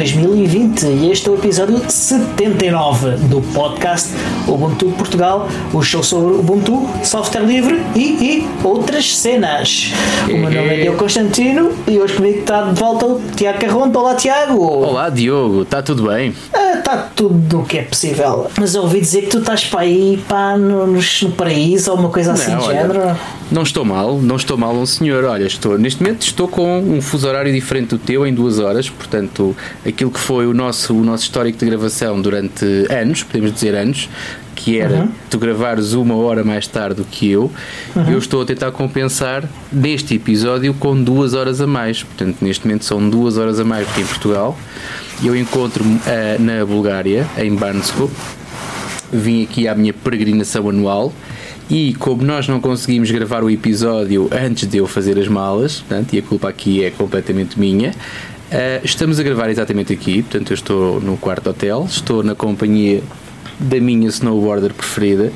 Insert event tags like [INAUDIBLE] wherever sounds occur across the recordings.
2020 e este é o episódio 79 do podcast Ubuntu Portugal, o show sobre Ubuntu, software livre e, e outras cenas. O meu nome é Diogo Constantino e hoje comigo está de volta o Tiago Carronto. Olá, Tiago! Olá, Diogo, está tudo bem? Está tudo o que é possível. Mas eu ouvi dizer que tu estás para aí pá, no, no paraíso ou uma coisa assim de género. Não estou mal, não estou mal, um senhor. Olha, estou, neste momento estou com um fuso horário diferente do teu em duas horas, portanto, aquilo que foi o nosso, o nosso histórico de gravação durante anos, podemos dizer anos, que era uhum. tu gravares uma hora mais tarde do que eu, uhum. eu estou a tentar compensar neste episódio com duas horas a mais. Portanto, neste momento são duas horas a mais do que em Portugal. Eu encontro-me uh, na Bulgária, em Bansko. Vim aqui à minha peregrinação anual e como nós não conseguimos gravar o episódio antes de eu fazer as malas, portanto, e a culpa aqui é completamente minha, uh, estamos a gravar exatamente aqui. Portanto, eu estou no quarto hotel, estou na companhia da minha snowboarder preferida.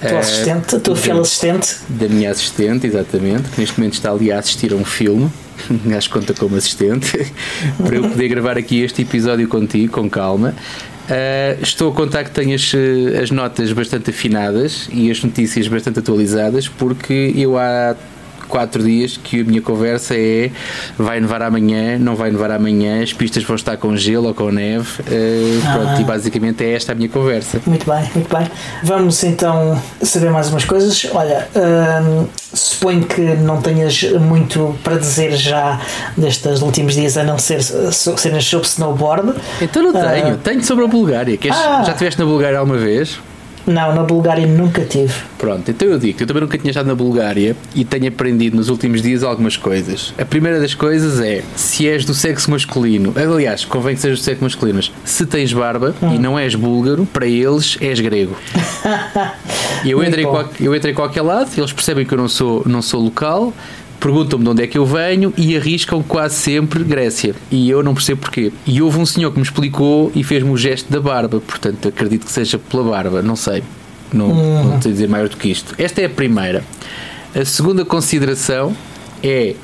A tua uh, assistente, a tua fiel assistente. Da minha assistente, exatamente, que neste momento está ali a assistir a um filme, [LAUGHS] acho que conta como assistente, [LAUGHS] para eu poder gravar aqui este episódio contigo, com calma. Uh, estou a contar que tenho as, eh, as notas bastante afinadas e as notícias bastante atualizadas, porque eu há quatro dias que a minha conversa é vai nevar amanhã, não vai nevar amanhã, as pistas vão estar com gelo ou com neve. Uh, ah. pronto, e basicamente é esta a minha conversa. Muito bem, muito bem. Vamos então saber mais umas coisas. Olha, uh, suponho que não tenhas muito para dizer já destes últimos dias a não ser cenas sobre snowboard. Então não tenho, uh, tenho sobre a Bulgária. Queres, ah. Já estiveste na Bulgária alguma vez? Não, na Bulgária nunca tive. Pronto, então eu digo eu também nunca tinha estado na Bulgária e tenho aprendido nos últimos dias algumas coisas. A primeira das coisas é se és do sexo masculino, aliás, convém que sejas do sexo masculino, mas se tens barba hum. e não és búlgaro, para eles és grego. [LAUGHS] eu, entro em eu entro em qualquer lado, eles percebem que eu não sou, não sou local, perguntam-me de onde é que eu venho e arriscam quase sempre Grécia. E eu não percebo porquê. E houve um senhor que me explicou e fez-me o gesto da barba, portanto acredito que seja pela barba, não sei. Não, uhum. não sei dizer maior do que isto. Esta é a primeira. A segunda consideração é eh,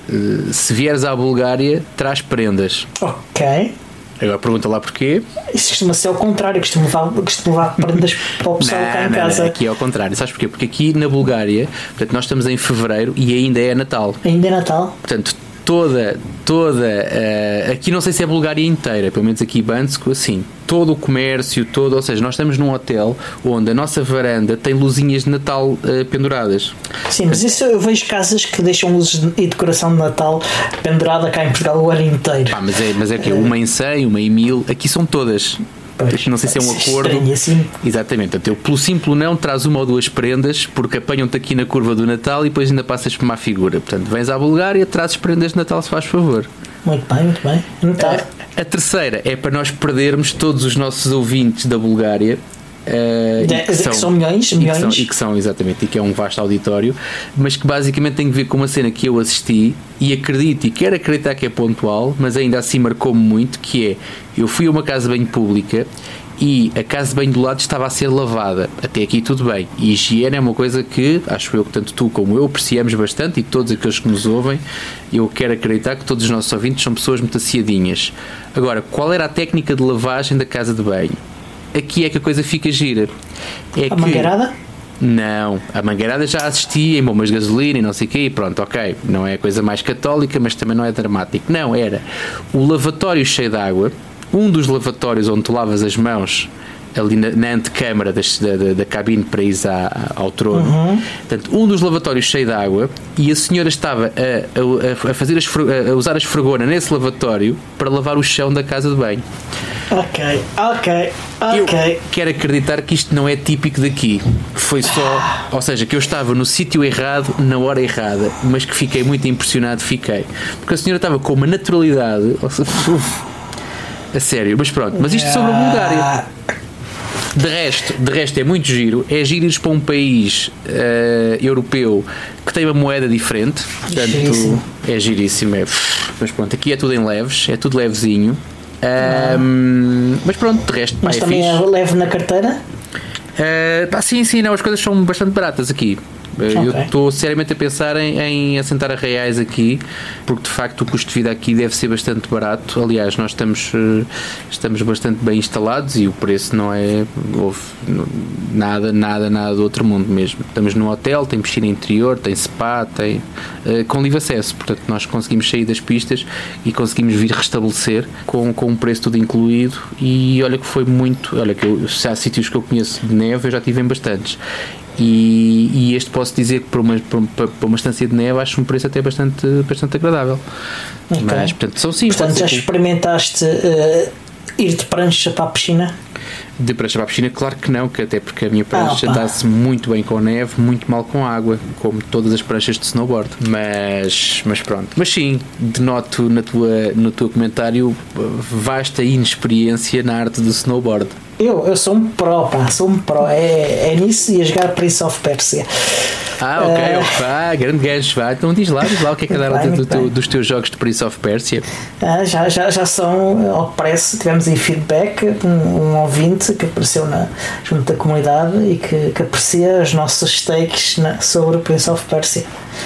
se vieres à Bulgária, traz prendas. Ok. Agora pergunta lá porquê. Isso costuma ser ao contrário, costuma levar, costuma levar prendas para o pessoal cá em não, casa. Não, aqui é ao contrário. Sabes porquê? Porque aqui na Bulgária, portanto, nós estamos em fevereiro e ainda é Natal. Ainda é Natal. Portanto, toda, toda, uh, aqui não sei se é a Bulgária inteira, pelo menos aqui Bansko, assim, todo o comércio, todo, ou seja, nós estamos num hotel onde a nossa varanda tem luzinhas de Natal uh, penduradas. Sim, mas isso eu vejo casas que deixam luzes e decoração de Natal pendurada cá em Portugal o ano inteiro. Ah, mas é, mas é que uma em 100, uma em 1000, aqui são todas. Pois, não sei se é um acordo. Assim. Exatamente. Eu, pelo simples não, traz uma ou duas prendas, porque apanham-te aqui na curva do Natal e depois ainda passas por uma figura. Portanto, vens à Bulgária, trazes prendas de Natal, se faz favor. Muito bem, muito bem. A, a terceira é para nós perdermos todos os nossos ouvintes da Bulgária Uh, de, que, são, que, são, milhões, milhões. E que, são, e que são, exatamente, e que é um vasto auditório, mas que basicamente tem a ver com uma cena que eu assisti e acredito e quero acreditar que é pontual, mas ainda assim marcou-me muito, que é, eu fui a uma casa bem pública e a casa de banho do lado estava a ser lavada. Até aqui tudo bem. E higiene é uma coisa que acho eu que tanto tu como eu apreciamos bastante e todos aqueles que nos ouvem, eu quero acreditar que todos os nossos ouvintes são pessoas muito aciadinhas. Agora, qual era a técnica de lavagem da casa de banho? Aqui é que a coisa fica gira. É a que, mangueirada? Não, a mangueirada já assisti em bombas de gasolina e não sei o quê, e pronto, ok. Não é a coisa mais católica, mas também não é dramático. Não, era o lavatório cheio de água, um dos lavatórios onde tu lavas as mãos ali na, na antecâmara das, da, da, da, cabine para ir à, ao trono. Uhum. Portanto, um dos lavatórios cheio de água e a senhora estava a, a, a fazer as, a usar a esfregona nesse lavatório para lavar o chão da casa de banho. Ok, ok, ok. Eu quero acreditar que isto não é típico daqui. Foi só, ou seja, que eu estava no sítio errado, na hora errada, mas que fiquei muito impressionado, fiquei. Porque a senhora estava com uma naturalidade. [LAUGHS] A sério, mas pronto, mas isto sobre a Bulgária. De resto, de resto é muito giro. É giro ir para um país uh, europeu que tem uma moeda diferente. Portanto, giríssimo. é giríssimo. É, mas pronto, aqui é tudo em leves, é tudo levezinho. Um, mas pronto, de resto, mas pá, também é, é leve na carteira? Uh, pá, sim, sim, não, as coisas são bastante baratas aqui. Eu Ok. estou seriamente a pensar em, em assentar a reais aqui, porque de facto o custo de vida aqui deve ser bastante barato. Aliás, nós estamos, eh, estamos bastante bem instalados e o preço não é houve, nada, nada, nada do outro mundo mesmo. Estamos num hotel, tem piscina interior, tem spa, tem eh, com livre acesso. Portanto, nós conseguimos sair das pistas e conseguimos vir restabelecer com, com um preço tudo incluído. E olha que foi muito. Olha, que eu, se há sítios que eu conheço de neve, eu já tive em bastantes. E, e este posso dizer que para uma, para, para uma estância de neve acho um preço até bastante, bastante agradável. Ok. Mas, portanto, são sim. Portanto, já experimentaste eh, ir de prancha para a piscina? De prancha para a piscina, claro que não, que até porque a minha prancha Ah, dá-se muito bem com neve, muito mal com água, como todas as pranchas de snowboard. Mas, mas pronto. Mas sim, denoto na tua, no teu comentário uh, vasta inexperiência na arte do snowboard. Eu, eu sou um pro, pá, sou um pro. É, é nisso e a jogar Prince of Persia. Ah, ok, Eh, opa, grande gancho, vá. Então diz lá, diz lá o que é que [LAUGHS] dar bem, do, dos teus jogos de Prince of Persia. Ah, já, já, já são ao preço, tivemos aí feedback, um, um ouvinte que apareceu na, junto da comunidade e que, que aprecia os nossos takes na- sobre Prince of Persia.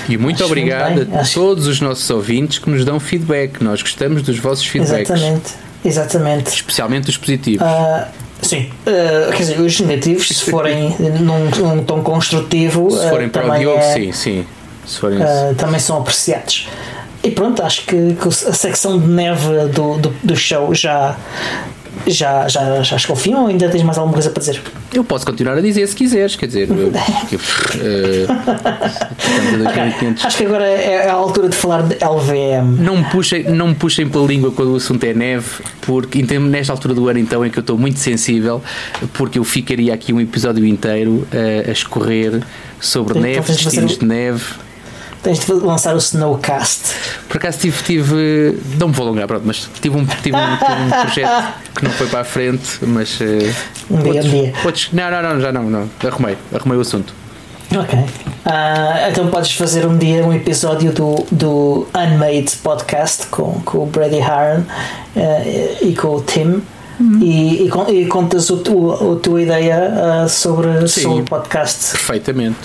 E muito Acho obrigado muito bem, a acho- todos os nossos ouvintes que nos dão feedback. Nós gostamos dos vossos feedbacks, Exatamente, exatamente. especialmente os positivos. Ah, sim, Ah, quer dizer, os negativos, se forem num, num tom construtivo, Se ah, forem para o também Diogo, é- sim, sim. Se forem Uh, também são apreciados. E pronto, acho que, que a secção de neve do, do, do show já, já, já, já chegou ao fim ou ainda tens mais alguma coisa para dizer? Eu posso continuar a dizer se quiseres, quer dizer, eu- que, eh, [LAUGHS] estamos a 2500. Acho que agora é a altura de falar de LVM. Não me, puxem, não me puxem pela língua quando o assunto é neve, porque então, nesta altura do ano então em que eu estou muito sensível, porque eu ficaria aqui um episódio inteiro eh, a escorrer sobre Então neve, fazer destinos o- de neve. Tens de lançar o Snowcast. Por acaso tive, tive não me vou alongar, pronto, mas tive um, tive um, tive um projeto que não foi para a frente, mas eh, Um dia, um outros- dia. outros- não, não, não, já não, não, arrumei, arrumei o assunto. Ok. Ah, então podes fazer um dia um episódio do, do Unmade Podcast com, com o Brady Harron eh, e com o Tim. Uhum. E, e, e contas o, a tua ideia ah, sobre, Sim. sobre o podcast. Perfeitamente.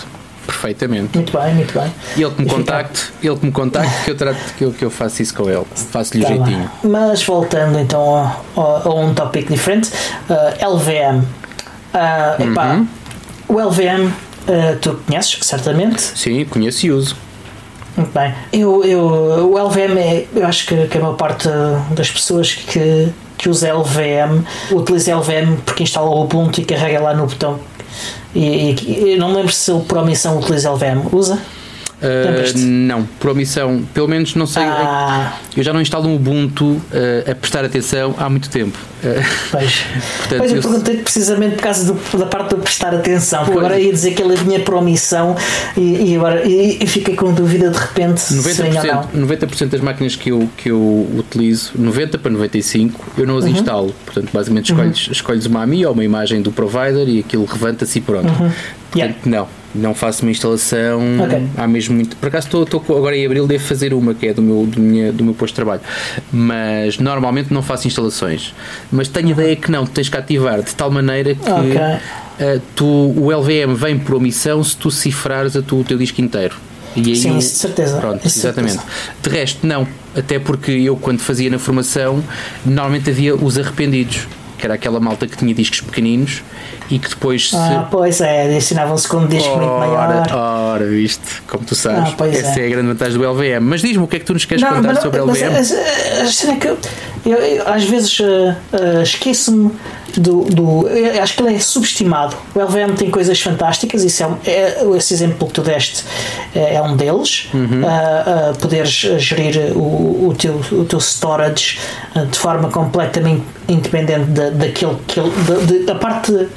Perfeitamente. Muito bem, muito bem. E ele que me contacte, ele que me contacte que eu trato que eu, que eu faço isso com ele. Faço-lhe o Tá jeitinho. bem. Mas voltando então a, a- a um tópico diferente, ah, LVM. Ah, epá, Uhum. O LVM ah, tu conheces, certamente. Sim, conheço e uso. Muito bem. Eu, eu, o LVM, é, eu acho que, que a maior parte das pessoas que, que usa LVM utiliza LVM porque instala o Ubuntu e carrega lá no botão. E, e- não lembro se ele por omissão utiliza LVM. Usa? Uh, não, por omissão, pelo menos não sei. Ah, Eu já não instalo um Ubuntu uh, a prestar atenção há muito tempo. Uh, pois. [LAUGHS] portanto, Pois eu eu- perguntei precisamente por causa do- da parte de prestar atenção, porque agora ia dizer que ele vinha por omissão e, e agora e, e fiquei com dúvida de repente se vem ou não. 90%, 90 das máquinas que eu, que eu utilizo, 90 para 95, eu Uhum. não as instalo. Portanto, basicamente escolhes, escolhes uma AMI ou uma imagem do provider e aquilo levanta-se e pronto. Portanto, Uhum. Yeah. não, não faço uma instalação. Ok. Há mesmo muito. Por acaso estou, estou agora em abril, devo fazer uma que é do meu, do, minha, do meu posto de trabalho. Mas normalmente não faço instalações. Mas tenho ideia que não, tens que ativar de tal maneira que. Ok. Uh, tu, o LVM vem por omissão se tu cifrares a tu, o teu disco inteiro. E aí Sim, o- isso de certeza. Pronto, exatamente. certeza. De resto, não. Até porque eu, quando fazia na formação, normalmente havia os arrependidos, que era aquela malta que tinha discos pequeninos e que depois se. Ah, pois é, ensinavam-se com um disco muito maior. Ora, ora, viste, como tu sabes, Ah, pois essa é. é. a grande vantagem do LVM. Mas diz-me o que é que tu nos queres contar mas sobre o mas LVM? cena é que eu, eu- eu às vezes uh, uh, esqueço-me do, do. acho que ele é subestimado. O LVM tem coisas fantásticas, isso é, é- esse exemplo que tu deste é, é um deles. Uhum. Uh, uh, poderes gerir o, o, teu, o teu storage de forma completamente independente da, daquele, aquele- da, de- da parte uh,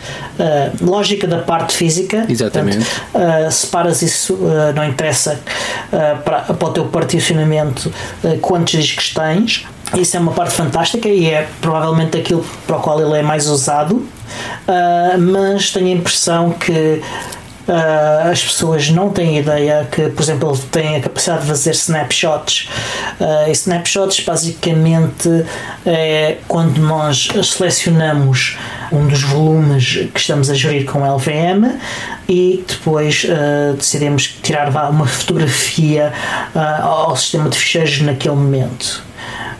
lógica da parte física. Exatamente. Portanto, Uh, separas isso, uh, não interessa uh, para, para o teu particionamento quantos discos tens. Isso é uma parte fantástica e é provavelmente aquilo para o qual ele é mais usado, mas tenho a impressão que uh, as pessoas não têm ideia que, por exemplo, ele tem a capacidade de fazer snapshots. Uh, e snapshots basicamente é quando nós selecionamos um dos volumes que estamos a gerir com LVM, e depois uh, decidimos tirar uma fotografia ao sistema de fecheiros naquele momento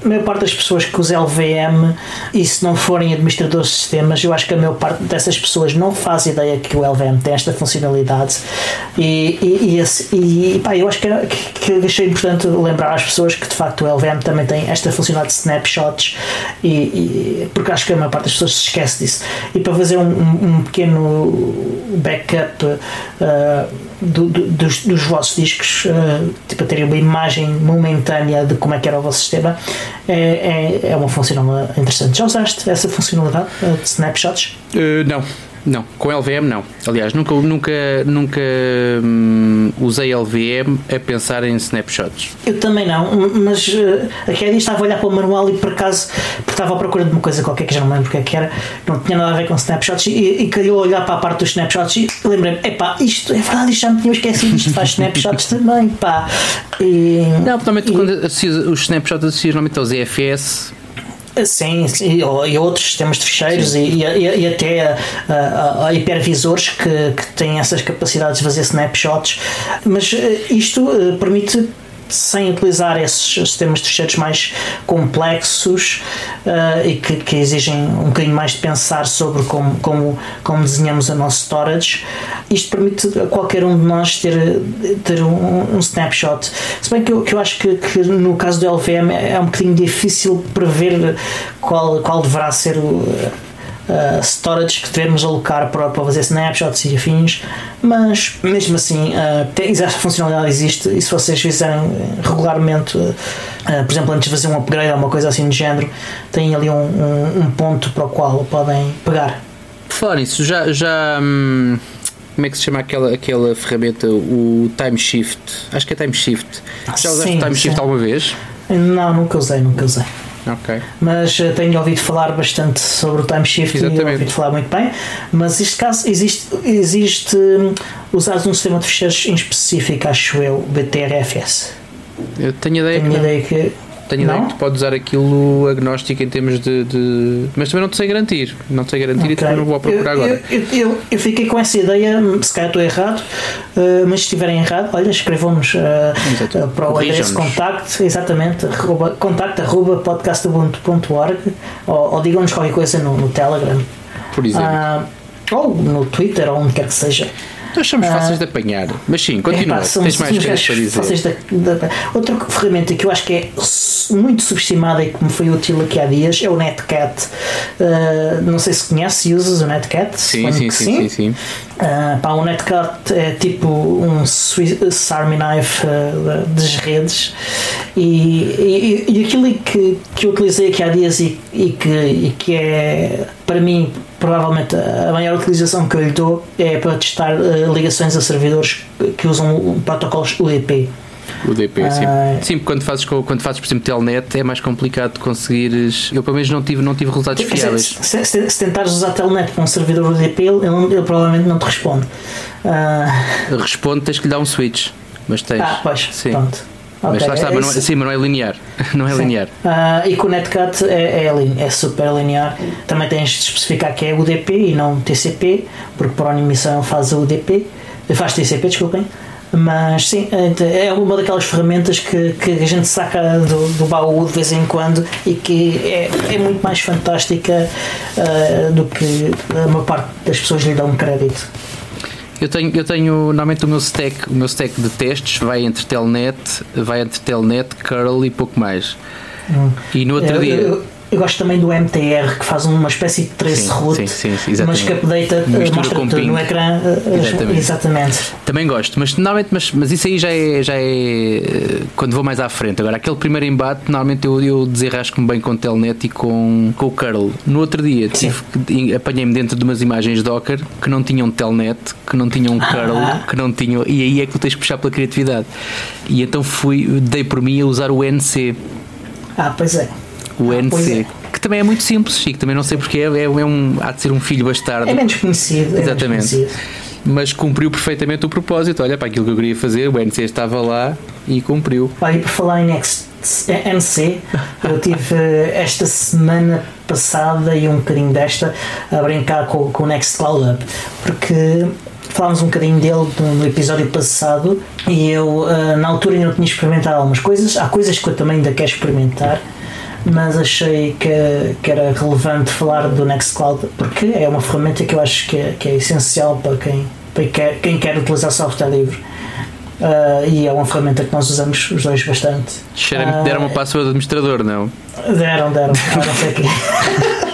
a maior parte das pessoas que usa LVM e se não forem administradores de sistemas, eu acho que a maior parte dessas pessoas não faz ideia que o LVM tem esta funcionalidade. E, e, e, e pá, eu acho que, que, que achei importante lembrar às pessoas que de facto o LVM também tem esta funcionalidade de snapshots e, e porque acho que a maior parte das pessoas se esquece disso. E para fazer um, um pequeno backup uh, do, do, dos, dos vossos discos, uh, tipo a terem uma imagem momentânea de como é que era o vosso sistema, é, é, é uma funcionalidade interessante. Já usaste essa funcionalidade uh, de snapshots? Uh, não. Não, com LVM não. Aliás, nunca, nunca, nunca hum, usei LVM a pensar em snapshots. Eu também não, mas uh, aquele dia estava a olhar para o manual e por acaso porque estava à procura de uma coisa qualquer que já não lembro porque é que era, não tinha nada a ver com snapshots e, e calhou olhar para a parte dos snapshots e lembrei-me, epá, isto é verdade, isto já me tinha esquecido, isto faz snapshots também, pá. E, não, normalmente e, quando os snapshots associas normalmente aos EFS Sim, e, e outros sistemas de fecheiros e, e, e, até uh, uh, hipervisores que, que têm essas capacidades de fazer snapshots, mas isto permite sem utilizar esses sistemas de fecheiros mais complexos uh, e que, que, exigem um bocadinho mais de pensar sobre como, como, como desenhamos o nosso storage, isto permite a qualquer um de nós ter, ter um, um snapshot. Se bem que eu, que eu acho que, que, no caso do LVM é um bocadinho difícil prever qual, qual deverá ser o uh, storage que devemos alocar para, para fazer snapshots e afins, mas mesmo assim, uh, funcionalidade existe e se vocês fizerem regularmente, uh, por exemplo, antes de fazer um upgrade ou uma coisa assim de género, têm ali um, um, um ponto para o qual podem pegar. Falar nisso, já. já hum, como é que se chama aquela, aquela ferramenta? O Time Shift. Acho que é Time Shift. Já usaste sim, o Time sim. Shift alguma vez? Não, nunca usei, nunca usei. Okay. Mas uh, tenho ouvido falar bastante sobre o time shift Exatamente. e ouvido falar muito bem. Mas neste caso existe, existe um, usar um sistema de fecheiros em específico, acho eu, BTRFS. Eu tenho ideia tenho que. Ideia que tenho ideia que tu podes usar aquilo agnóstico em termos de, de, Mas também não te sei garantir. Não te sei garantir okay. e também não vou procurar eu, agora. Eu, eu, eu, fiquei com essa ideia, se calhar estou errado, uh, mas se estiverem errado, olha, escrevam-nos uh, uh, para o endereço contacto, exatamente, arroba, contacto arroba podcastabuntu.org ou, ou digam-nos qualquer coisa no, no Telegram. Por exemplo. Ah, ou no Twitter, ou onde quer que seja. Nós somos fáceis de apanhar. Mas sim, continua. É, pá, Tens mais coisas para dizer. Outra ferramenta que eu acho que é muito subestimada e que me foi útil aqui há dias é o Netcat. Uh, não sei se conhece, usas o Netcat? Sim, sim, sim, sim, sim, sim. Uh, pá, o Netcat é tipo um Swiss Army Knife uh, das redes e, e, e aquilo que, que eu utilizei aqui há dias e, e, que, e que é para mim provavelmente a maior utilização que eu lhe dou é para testar uh, ligações a servidores que usam protocolos UDP. UDP, sim. Uh, sim, quando fazes, quando fazes, por exemplo, telnet é mais complicado conseguires. Eu, pelo menos, não tive, não tive resultados fiáveis. Se, se, se, tentares usar telnet com um servidor UDP, ele, ele provavelmente não te responde. Uh, responde, tens que lhe dar um switch. Mas tens. Ah, pois, sim. pronto. Okay, mas lá está, é mas não, é- sim, mas não é linear. [LAUGHS] Não é sim. linear. Uh, e com o Netcat é, é, é, super linear. Também tens de especificar que é UDP e não TCP, porque por emissão faz o UDP, faz TCP, desculpem. Mas sim, é uma daquelas ferramentas que, que a gente saca do, do baú de vez em quando e que é, é muito mais fantástica uh, do que a maior parte das pessoas lhe dão crédito. Eu tenho, eu tenho normalmente o meu stack, o meu stack de testes vai entre telnet, vai entre telnet, curl e pouco mais. Hum. E no outro eu, dia. Eu, eu gosto também do MTR que faz uma espécie de trace sim, route, sim, sim, mas que updata eh, mostra no ecrã. Eh, exatamente. exatamente. Também gosto, mas normalmente, mas, mas isso aí já é, já é eh, quando vou mais à frente. Agora, aquele primeiro embate, normalmente eu, eu desenrasco-me bem com o Telnet e com, com o Curl. No outro dia apanhei-me dentro de umas imagens Docker que não tinham Telnet, que não tinham Curl, ah. que não tinham. E aí é que tu tens que puxar pela criatividade. E então fui, dei por mim a usar o NC. Ah, pois é o ah, NC. É. Que também é muito simples e que também não sei porque é, é, um, há de ser um filho bastardo. É menos conhecido. Exatamente. É menos conhecido. Mas cumpriu perfeitamente o propósito. Olha, para aquilo que eu queria fazer, o NC estava lá e cumpriu. Olha, por falar em NC, eu tive eh, esta semana passada e um bocadinho desta a brincar com, com o Nextcloud Up, porque falámos um bocadinho dele no, episódio passado e eu uh, na altura ainda não tinha experimentado algumas coisas. Há coisas que eu também ainda quero experimentar, mas achei que, que era relevante falar do Nextcloud porque é uma ferramenta que eu acho que é, que é essencial para quem, para quem quer, quem quer utilizar software livre. Uh, e é uma ferramenta que nós usamos os dois bastante. Cheira-me que deram uma password de administrador, não? Deram, deram. Ah, não sei quê. [LAUGHS]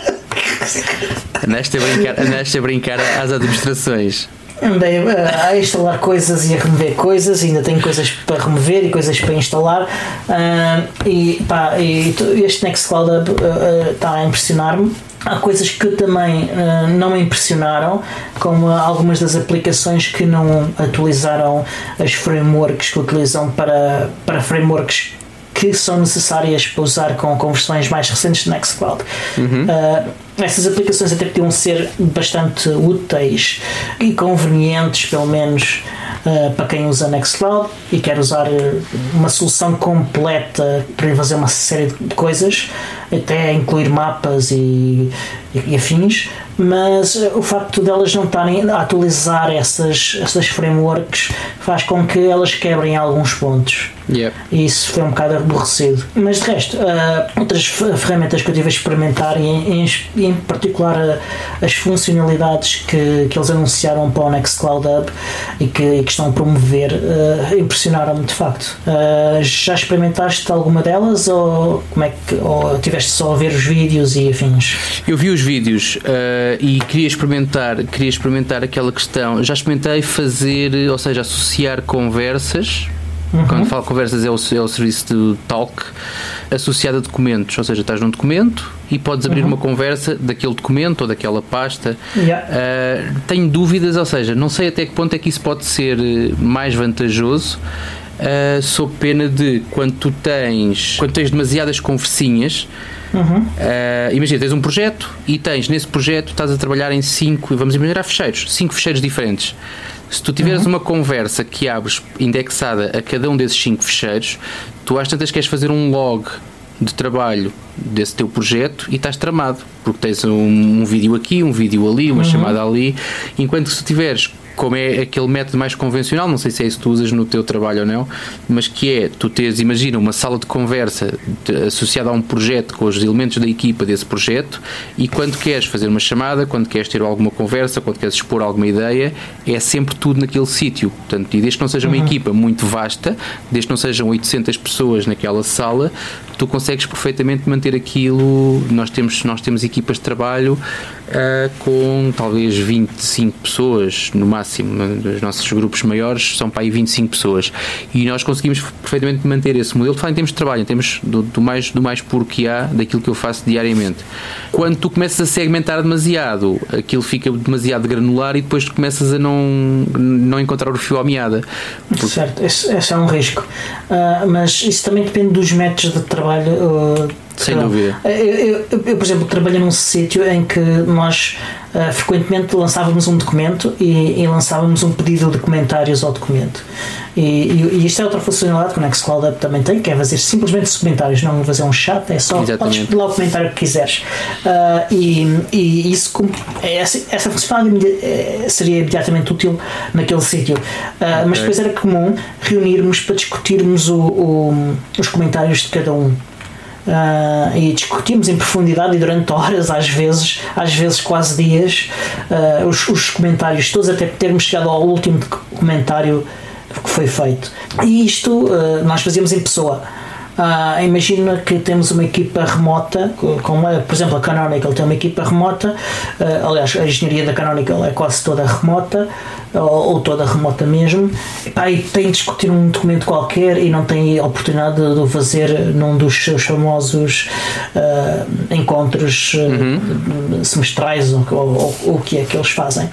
Andaste a brincar, andaste a brincar às administrações. Andei a instalar coisas e a remover coisas, ainda tenho coisas para remover e coisas para instalar. Uh, e, pá, e este Nextcloud uh, uh, está a impressionar-me. Há coisas que também uh, não me impressionaram, como algumas das aplicações que não atualizaram as frameworks que utilizam para, para frameworks que são necessárias para usar com, com versões mais recentes de Nextcloud. Uhum. Essas aplicações até podiam ser bastante úteis e convenientes, pelo menos uh, para quem usa Nextcloud e quer usar uma solução completa para fazer uma série de coisas, até incluir mapas e, e, e afins mas o facto delas não estarem a atualizar essas, essas frameworks faz com que elas quebrem alguns pontos. Yep. E isso foi um bocado aborrecido. Mas de resto, uh, outras ferramentas que eu tive a experimentar, e em, em, particular uh, as funcionalidades que, que eles anunciaram para o Nextcloud Hub e que, que estão a promover, uh, impressionaram-me de facto. já experimentaste alguma delas ou, como é que, ou tiveste só a ver os vídeos e afins? Eu vi os vídeos e queria experimentar, queria experimentar aquela questão. Já experimentei fazer, ou seja, associar conversas Uhum. Quando falo conversas é o, é o serviço de talk associado a documentos, ou seja, estás num documento e podes abrir uhum. uma conversa daquele documento ou daquela pasta. Yeah. Uh, tenho dúvidas, ou seja, não sei até que ponto é que isso pode ser eh, mais vantajoso. Uh, sob pena de quando tu tens quando tens demasiadas conversinhas Uhum. Uh, imagina, tens um projeto e tens nesse projeto, estás a trabalhar em cinco, vamos imaginar fecheiros, cinco fecheiros diferentes. Se tu tiveres uhum. uma conversa que abres indexada a cada um desses cinco fecheiros, tu às tantas queres fazer um log de trabalho desse teu projeto e estás tramado, porque tens um, um vídeo aqui, um vídeo ali, uma uhum. chamada ali, enquanto que se tiveres como é aquele método mais convencional, não sei se é isso que tu usas no teu trabalho ou não, mas que é, tu tens, imagina, uma sala de conversa associada a um projeto com os elementos da equipa desse projeto e quando queres fazer uma chamada, quando queres ter alguma conversa, quando queres expor alguma ideia, é sempre tudo naquele sítio. Portanto, e desde que não seja uma uhum. equipa muito vasta, desde que não sejam 800 pessoas naquela sala, tu consegues perfeitamente manter aquilo. Nós temos, nós temos equipas de trabalho uh, com talvez 25 pessoas no máximo. Nos nossos grupos maiores são para aí 25 pessoas. E nós conseguimos perfeitamente manter esse modelo. De fato, em termos de trabalho, em termos do, do, mais, do mais puro que há, daquilo que eu faço diariamente. Quando tu começas a segmentar demasiado, aquilo fica demasiado granular e depois tu começas a não, não encontrar o fio à meada. Porque... Certo, esse, esse, é um risco. Uh, mas isso também depende dos métodos de trabalho. Uh, sem dúvida. Eu, eu, eu, por exemplo, trabalhei num sítio em que nós uh, frequentemente lançávamos um documento e, e, lançávamos um pedido de comentários ao documento. E, e, e isto é outra funcionalidade que o Nextcloud também tem, que é fazer simplesmente os comentários, não fazer um chat, é só Exatamente. podes pedir lá o comentário que quiseres. Uh, e, isso, essa, essa funcionalidade eh, seria imediatamente útil naquele sítio. Uh, okay. Mas depois era comum reunirmos para discutirmos o, o, os comentários de cada um. Uh, e discutimos em profundidade e durante horas, às vezes, às vezes quase dias, uh, os, os, comentários todos, até termos chegado ao último comentário que foi feito. E isto uh, nós fazíamos em pessoa. Uh, imagina que temos uma equipa remota, como é, por exemplo a Canonical tem uma equipa remota, uh, aliás a engenharia da Canonical é quase toda remota, ou, ou toda remota mesmo, e tem de discutir um documento qualquer e não tem a oportunidade de o fazer num dos seus famosos uh, encontros uhum. semestrais ou, o que é que eles fazem.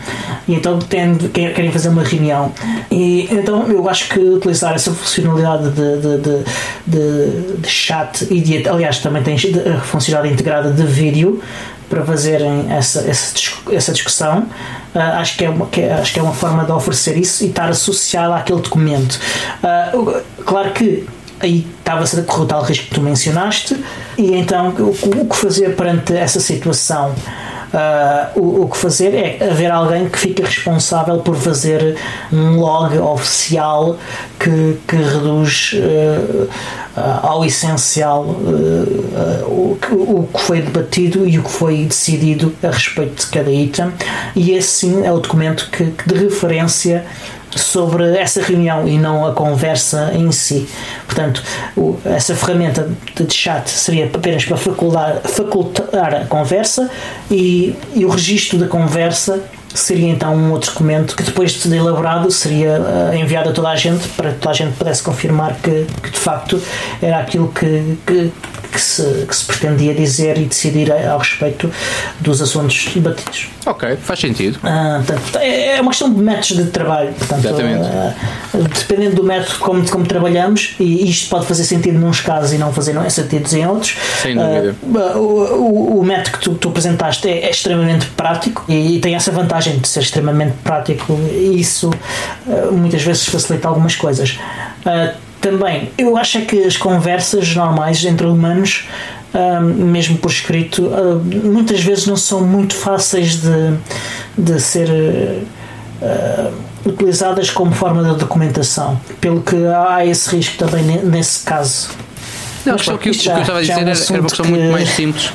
E então tem, querem fazer uma reunião. E então eu acho que utilizar essa funcionalidade de, de, de, de de, chat e de, aliás também tem a funcionalidade integrada de vídeo para fazerem essa, essa, essa discussão. Uh, acho, que é uma, que é, acho que é uma forma de oferecer isso e estar associado àquele documento. Uh, claro que aí estava-se a correr o tal risco que tu mencionaste, e então o, o que fazer perante essa situação? Uh, o, o, que fazer é haver alguém que fica responsável por fazer um log oficial que, que reduz uh, ao essencial o, o que foi debatido e o que foi decidido a respeito de cada item, e esse sim é o documento que, que de referência sobre essa reunião e não a conversa em si. Portanto, o, essa ferramenta de chat seria apenas para facultar, facultar a conversa e, e o registro da conversa seria então um outro documento que depois de elaborado seria uh, enviado a toda a gente para que toda a gente pudesse confirmar que, que de facto era aquilo que, que, que se, que se pretendia dizer e decidir ao respeito dos assuntos debatidos. Ok, faz sentido. Ah, portanto, é, é uma questão de métodos de trabalho. Portanto, Exatamente. Ah, dependendo do método como, como trabalhamos, e isto pode fazer sentido nos casos e não fazer sentido em outros. Sem dúvida. Ah, o, o, método que tu, tu apresentaste é, é, extremamente prático e, e, tem essa vantagem de ser extremamente prático e isso muitas vezes facilita algumas coisas também, eu acho é que as conversas normais entre humanos, mesmo por escrito, uh, muitas vezes não são muito fáceis de, de ser uh, utilizadas como forma de documentação, pelo que há esse risco também nesse caso. Não, Mas, que, já, o que eu estava a dizer é um era, era, uma questão que... muito mais simples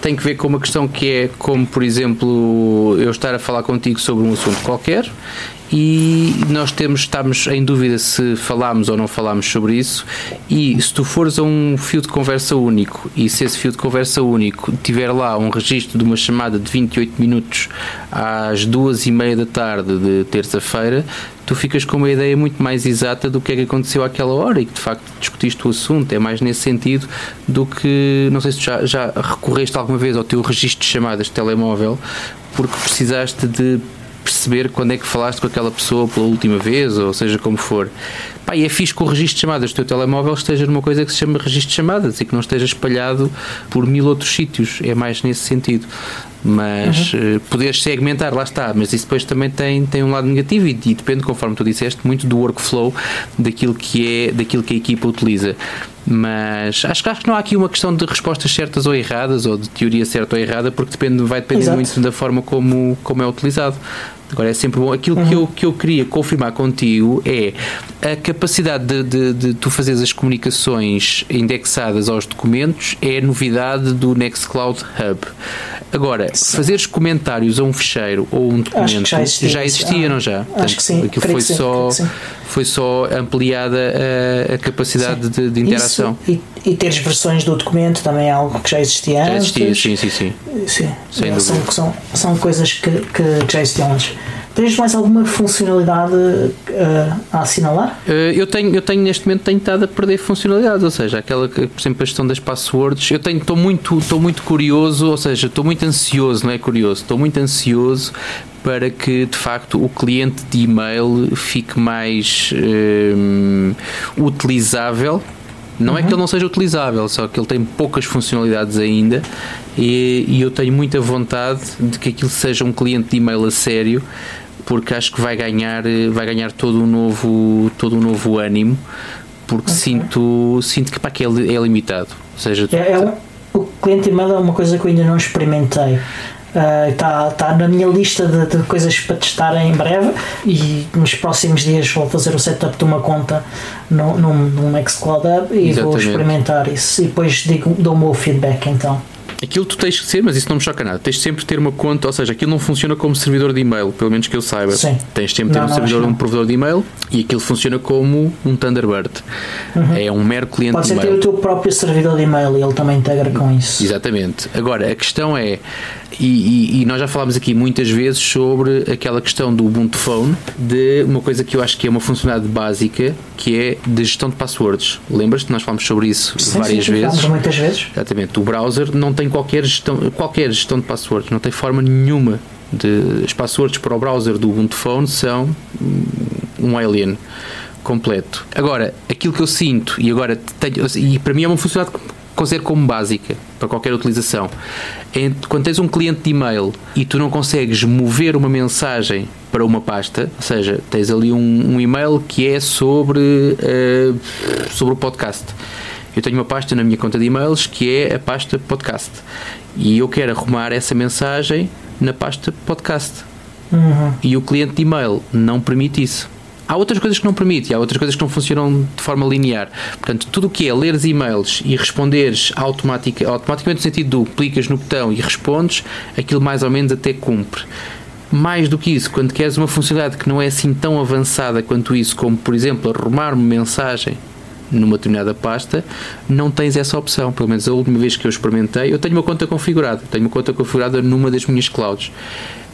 tem que ver com uma questão que é como, por exemplo, eu estar a falar contigo sobre um assunto qualquer e nós temos, estamos em dúvida se falamos ou não falamos sobre isso e se tu fores a um fio de conversa único e se esse fio de conversa único tiver lá um registro de uma chamada de 28 minutos às duas e meia da tarde de terça-feira, tu ficas com uma ideia muito mais exata do que é que aconteceu àquela hora e que de facto discutiste o assunto. É mais nesse sentido do que, não sei se já, já recorreste alguma vez ao teu registro de chamadas de telemóvel porque precisaste de perceber quando é que falaste com aquela pessoa pela última vez, ou seja como for. Pá, e é fixe que o registro de chamadas do teu telemóvel esteja numa coisa que se chama registro de chamadas e que não esteja espalhado por mil outros sítios. É mais nesse sentido. Mas uhum. uh, poderes segmentar, lá está, mas isso depois também tem, tem um lado negativo e, e depende, conforme tu disseste, muito do workflow daquilo que é daquilo que a equipa utiliza. Mas acho, acho que não há aqui uma questão de respostas certas ou erradas, ou de teoria certa ou errada, porque depende, vai depender Exato. muito da forma como, como é utilizado. Agora é sempre bom. Aquilo uhum. que, eu, que eu queria confirmar contigo é a capacidade de, de, de, tu fazeres as comunicações indexadas aos documentos é a novidade do Nextcloud Hub. Agora, sim. fazeres comentários a um fecheiro ou um documento já existia, já existia ah, não já? Acho Portanto, que sim. Aquilo foi sim, só foi só ampliada a, a capacidade de, de, interação. E, e teres versões do documento também é algo que já existia já existia, antes. sim, sim, sim. sim. Sem são, são, são coisas que, que já existiam antes. Tens mais alguma funcionalidade uh, a assinalar? Uh, eu, tenho, eu tenho, neste momento, tenho estado a perder funcionalidades, ou seja, aquela que, por exemplo, a questão das passwords. Eu tenho, estou muito, estou muito curioso, ou seja, estou muito ansioso, não é curioso, estou muito ansioso para que de facto o cliente de e-mail fique mais um, utilizável. Não uhum. é que uhum. ele não seja utilizável, só que ele tem poucas funcionalidades ainda e, e, eu tenho muita vontade de que aquilo seja um cliente de e-mail a sério, porque acho que vai ganhar, vai ganhar todo um novo, todo um novo ânimo, porque okay. sinto, sinto que, pá, que é, é limitado. Ou seja, é, é o cliente de e-mail é uma coisa que eu ainda não experimentei. Está uh, tá na minha lista de, de, coisas para testar em breve e nos próximos dias vou fazer o setup de uma conta no, num, num Nextcloud Hub e Exatamente. vou experimentar isso e depois digo, dou o meu feedback então. Aquilo tu tens que ser, mas isso não me choca nada. Tens sempre ter uma conta, ou seja, aquilo não funciona como servidor de e-mail, pelo menos que eu saiba. Sim. Tens sempre ter não, um servidor, um provedor de e-mail e aquilo funciona como um Thunderbird. Uhum. É um mero cliente Pode de e-mail. Pode ter o teu próprio servidor de e-mail e ele também integra com isso. Exatamente. Agora, a questão é, e, e, e, nós já falámos aqui muitas vezes sobre aquela questão do Ubuntu Phone, de uma coisa que eu acho que é uma funcionalidade básica, que é de gestão de passwords. Lembras-te? Nós falamos sobre isso sim, várias sim, vezes. muitas vezes. Exatamente. O browser não tem qualquer gestão, qualquer gestão de passwords, não tem forma nenhuma de. As passwords para o browser do Ubuntu Phone são um alien completo. Agora, aquilo que eu sinto, e agora tenho, e para mim é uma funcionalidade considero como básica para qualquer utilização. Quando tens um cliente de e-mail e tu não consegues mover uma mensagem para uma pasta, ou seja, tens ali um, um e-mail que é sobre, uh, sobre o podcast Eu tenho uma pasta na minha conta de e-mails que é a pasta podcast. E eu quero arrumar essa mensagem na pasta podcast. Uhum. E o cliente de e-mail não permite isso. Há outras coisas que não permite, há outras coisas que não funcionam de forma linear. Portanto, tudo o que é leres e-mails e responderes automatica, automaticamente no sentido do clicas no botão e respondes, aquilo mais ou menos até cumpre. Mais do que isso, quando queres uma funcionalidade que não é assim tão avançada quanto isso, como por exemplo arrumar uma mensagem numa determinada pasta, não tens essa opção. Pelo menos a última vez que eu experimentei, eu tenho uma conta configurada, tenho uma conta configurada numa das minhas clouds.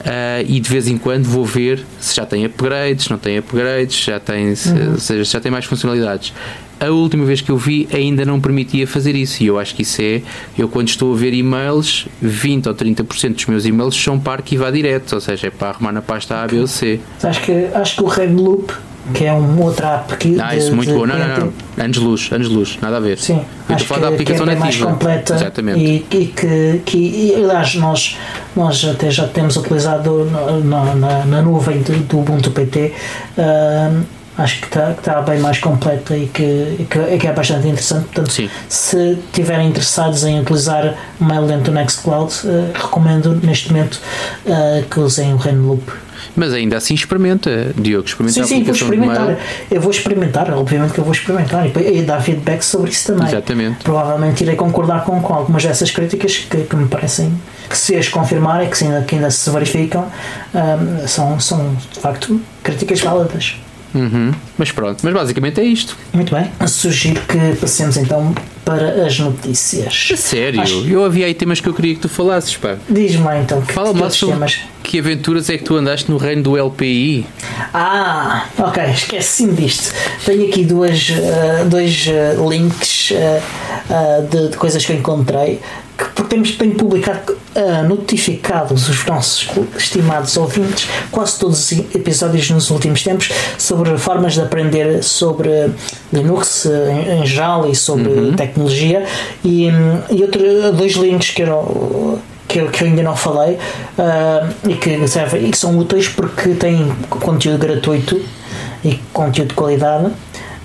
Uh, e de vez em quando vou ver se já tem upgrades, não tem upgrades, já tem, se, Uhum. ou seja, se já tem mais funcionalidades. A última vez que eu vi ainda não permitia fazer isso e eu acho que isso é, eu quando estou a ver e-mails, 20 ou 30% dos meus e-mails são para arquivar direto, ou seja, é para arrumar na pasta A, B ou C. Acho que, acho que o Revolup, que é um outro app que. Ah, de- isso muito de bom. Não, não, não. Anos luz, anos luz, nada a ver. Sim, eu acho estou a falar da que, que é aplicação bem mais nativa. completa Exatamente. e, e que, que e, aliás nós, nós até já temos utilizado na, na, na- nuvem do, do Ubuntu PT ahm, acho que está, que está bem mais completa e que, que, que é bastante interessante portanto Sim. se estiverem interessados em utilizar Mail dentro do Nextcloud eh, recomendo neste momento eh, que usem o Renloop Mas ainda assim experimenta, Diogo, experimenta Sim, sim, vou experimentar. Eu vou experimentar, obviamente que eu vou experimentar e, e dar feedback sobre isso também. Exatamente. Provavelmente irei concordar com, com algumas dessas críticas que, que me parecem que se as confirmarem, que, se ainda, que ainda se verificam, ahm, são, são de facto críticas válidas. Uhum. Mas pronto, mas basicamente é isto. Muito bem. Sugiro que passemos então para as notícias. Sério, Acho- eu havia aí temas que eu queria que tu falasses, pá. Diz-me então que, Fala que mais outros sobre temas. Que aventuras é que tu andaste no reino do LPI. Ah, ok, esqueci-me disto. Tenho aqui duas, eh, dois eh, links eh, de, de coisas que eu encontrei. Que, temos, tenho publicado notificados os nossos estimados ouvintes, quase todos os episódios nos últimos tempos, sobre formas de aprender sobre Linux em, em geral e sobre tecnologia. E, hum, e outro, dois links que eu não que eu, que eu ainda não falei ah, e que servem e que são úteis porque têm conteúdo gratuito e conteúdo de qualidade.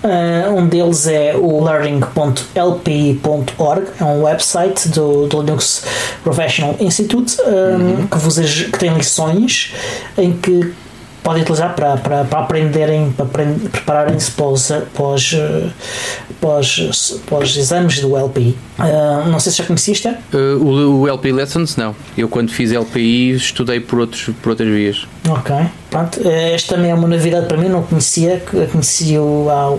Ah, um deles é o learning.lpi.org, é um website do, do Linux Professional Institute ah, que, vos, que tem lições em que podem utilizar para, para, para aprenderem, para prepararem-se para os, para, os, para, os, para os exames do LPI. Ah, não sei se já conheciste. Uh, o, o LPI Lessons, não. Eu quando fiz LPI estudei por, outros, por outras vias. Ok, pronto. Eh, Esta também é uma novidade para mim, não conhecia, conheci-o há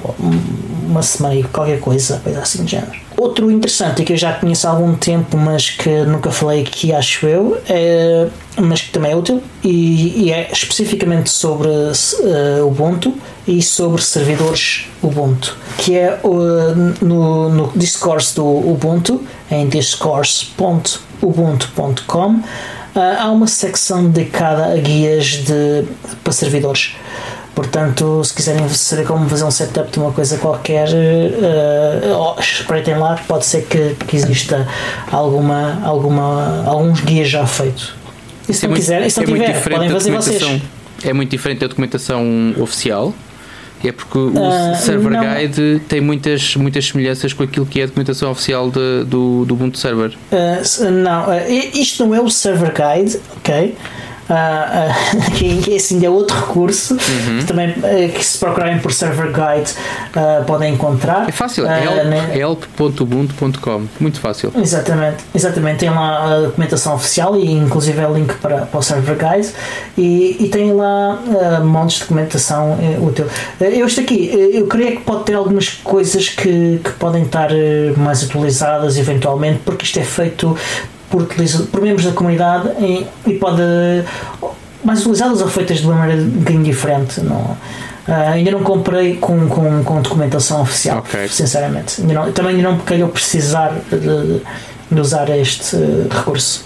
uma semana e qualquer coisa, coisa assim de género. Outro interessante que eu já conheço há algum tempo, mas que nunca falei aqui, acho eu, é, mas que também é útil e, e é especificamente sobre eh, Ubuntu e sobre servidores Ubuntu, que é uh, no, no discourse do Ubuntu, em discourse.ubuntu.com, há uma secção dedicada a guias de, para servidores. Portanto, se quiserem saber como fazer um setup de uma coisa qualquer, uh, espreitem lá, pode ser que, que exista alguma, alguma, alguns guias já feitos. E se é não muito, quiserem, se não é muito tiver, diferente podem fazer vocês. É muito diferente da documentação oficial. É porque o Ah, Server não. Guide tem muitas, muitas semelhanças com aquilo que é a documentação oficial de- do, do Ubuntu Server. Uh, não, uh, isto não é o server guide, ok? Uh, uh, [LAUGHS] que assim é outro recurso Uhum. que também uh, que se procurarem por server guide uh, podem encontrar. É fácil, Uh, help, né? help.ubuntu.com. Muito fácil. Exatamente, exatamente. Tem lá a documentação oficial e inclusive é o link para, para o server guide e, e tem lá montes de documentação uh, útil. Uh, eu este aqui, eu creio que pode ter algumas coisas que, que podem estar mais atualizadas eventualmente, porque isto é feito por, por membros da comunidade e, e pode mais utilizadas ou feitas de uma maneira um bocadinho diferente. Não, Ah, ainda não comprei com, com, com documentação oficial, Ok. sinceramente. Ainda não- também ainda não calhou precisar de, de- usar este eh, recurso.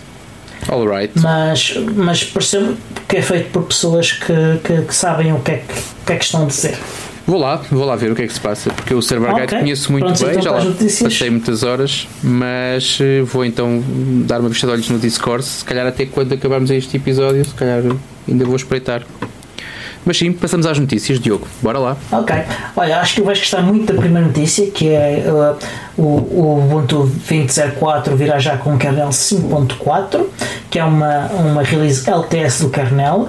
Alright. Mas, mas pareceu que é feito por pessoas que, que, que sabem o que, é que, o que é que estão a dizer. Vou lá, vou lá ver o que é que se passa, porque o Server Guide Ok. conheço muito Pronto, bem, então já lá passei muitas horas, mas eh, vou então dar uma vista de olhos no Discord, se calhar até quando acabarmos este episódio, se calhar ainda vou espreitar. Mas sim, passamos às notícias, Diogo. Bora lá. Ok. Olha, acho que vais gostar muito da primeira notícia, que é uh, o, o Ubuntu 20.04 virá já com o kernel 5.4, que é uma, uma release LTS do kernel.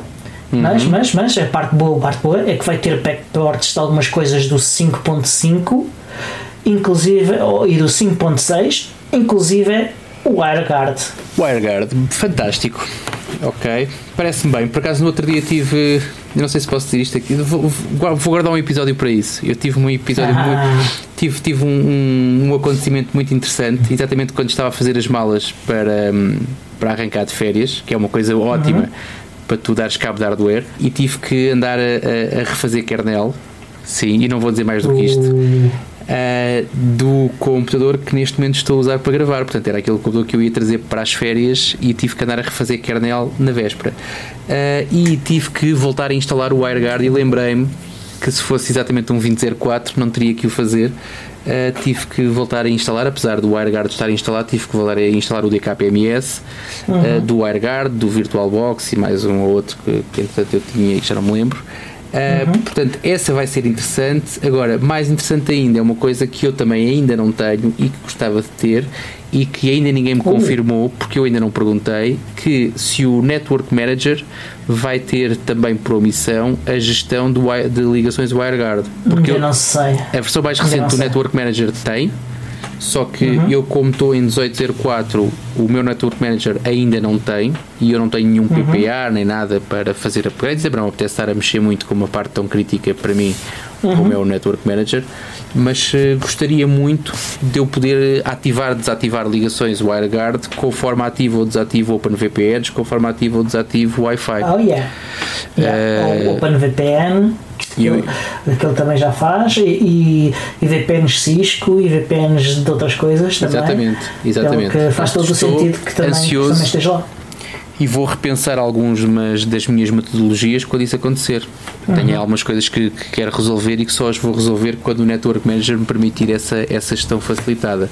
Uhum. Mas, mas, mas, a parte boa, a parte boa é que vai ter backports de algumas coisas do 5.5, inclusive, e do 5.6, inclusive o WireGuard. WireGuard, fantástico. Ok, parece-me bem. Por acaso no outro dia tive. Não sei se posso dizer isto aqui. Vou, vou guardar um episódio para isso. Eu tive um episódio ah. muito. Tive, tive um, um, um, acontecimento muito interessante, exatamente quando estava a fazer as malas para, hum, para arrancar de férias, que é uma coisa ótima uhum. Para tu dares cabo de hardware, e tive que andar a, a, a refazer kernel. Sim, e não vou dizer mais do que isto. Uh uh, do computador que neste momento estou a usar para gravar. Portanto, era aquele computador que eu ia trazer para as férias e tive que andar a refazer kernel na véspera. Uh, e tive que voltar a instalar o WireGuard e lembrei-me que se fosse exatamente um 2004 não teria que o fazer. Uh, tive que voltar a instalar, apesar do WireGuard estar instalado, tive que voltar a instalar o DKPMS uhum. uh, do WireGuard, do VirtualBox e mais um ou outro que, que entretanto eu tinha e já não me lembro. Uh, uhum. Portanto, essa vai ser interessante. Agora, mais interessante ainda, é uma coisa que eu também ainda não tenho e que gostava de ter e que ainda ninguém me confirmou, porque eu ainda não perguntei, que se o Network Manager vai ter também por omissão a gestão do, de ligações WireGuard. Porque eu não sei. A versão mais recente do Network Manager tem, só que uhum. eu, como estou em 1804, o meu Network Manager ainda não tem e eu não tenho nenhum uhum. PPA nem nada para fazer upgrades. É para não apetece estar a mexer muito com uma parte tão crítica para mim uhum. como é o Network Manager, mas uh, gostaria muito de eu poder ativar desativar ligações WireGuard conforme ativo ou desativo OpenVPNs, conforme ativo ou desativo Wi-Fi. Oh yeah. yeah. Uh, OpenVPN que ele, que ele também já faz, e, e VPNs Cisco e VPNs de outras coisas também. Exatamente, exatamente. que faz todo o sentido que também, ansioso. também esteja lá e vou repensar algumas das minhas metodologias quando isso acontecer. Uhum. Tenho algumas coisas que, que, quero resolver e que só as vou resolver quando o Network Manager me permitir essa, essa gestão facilitada.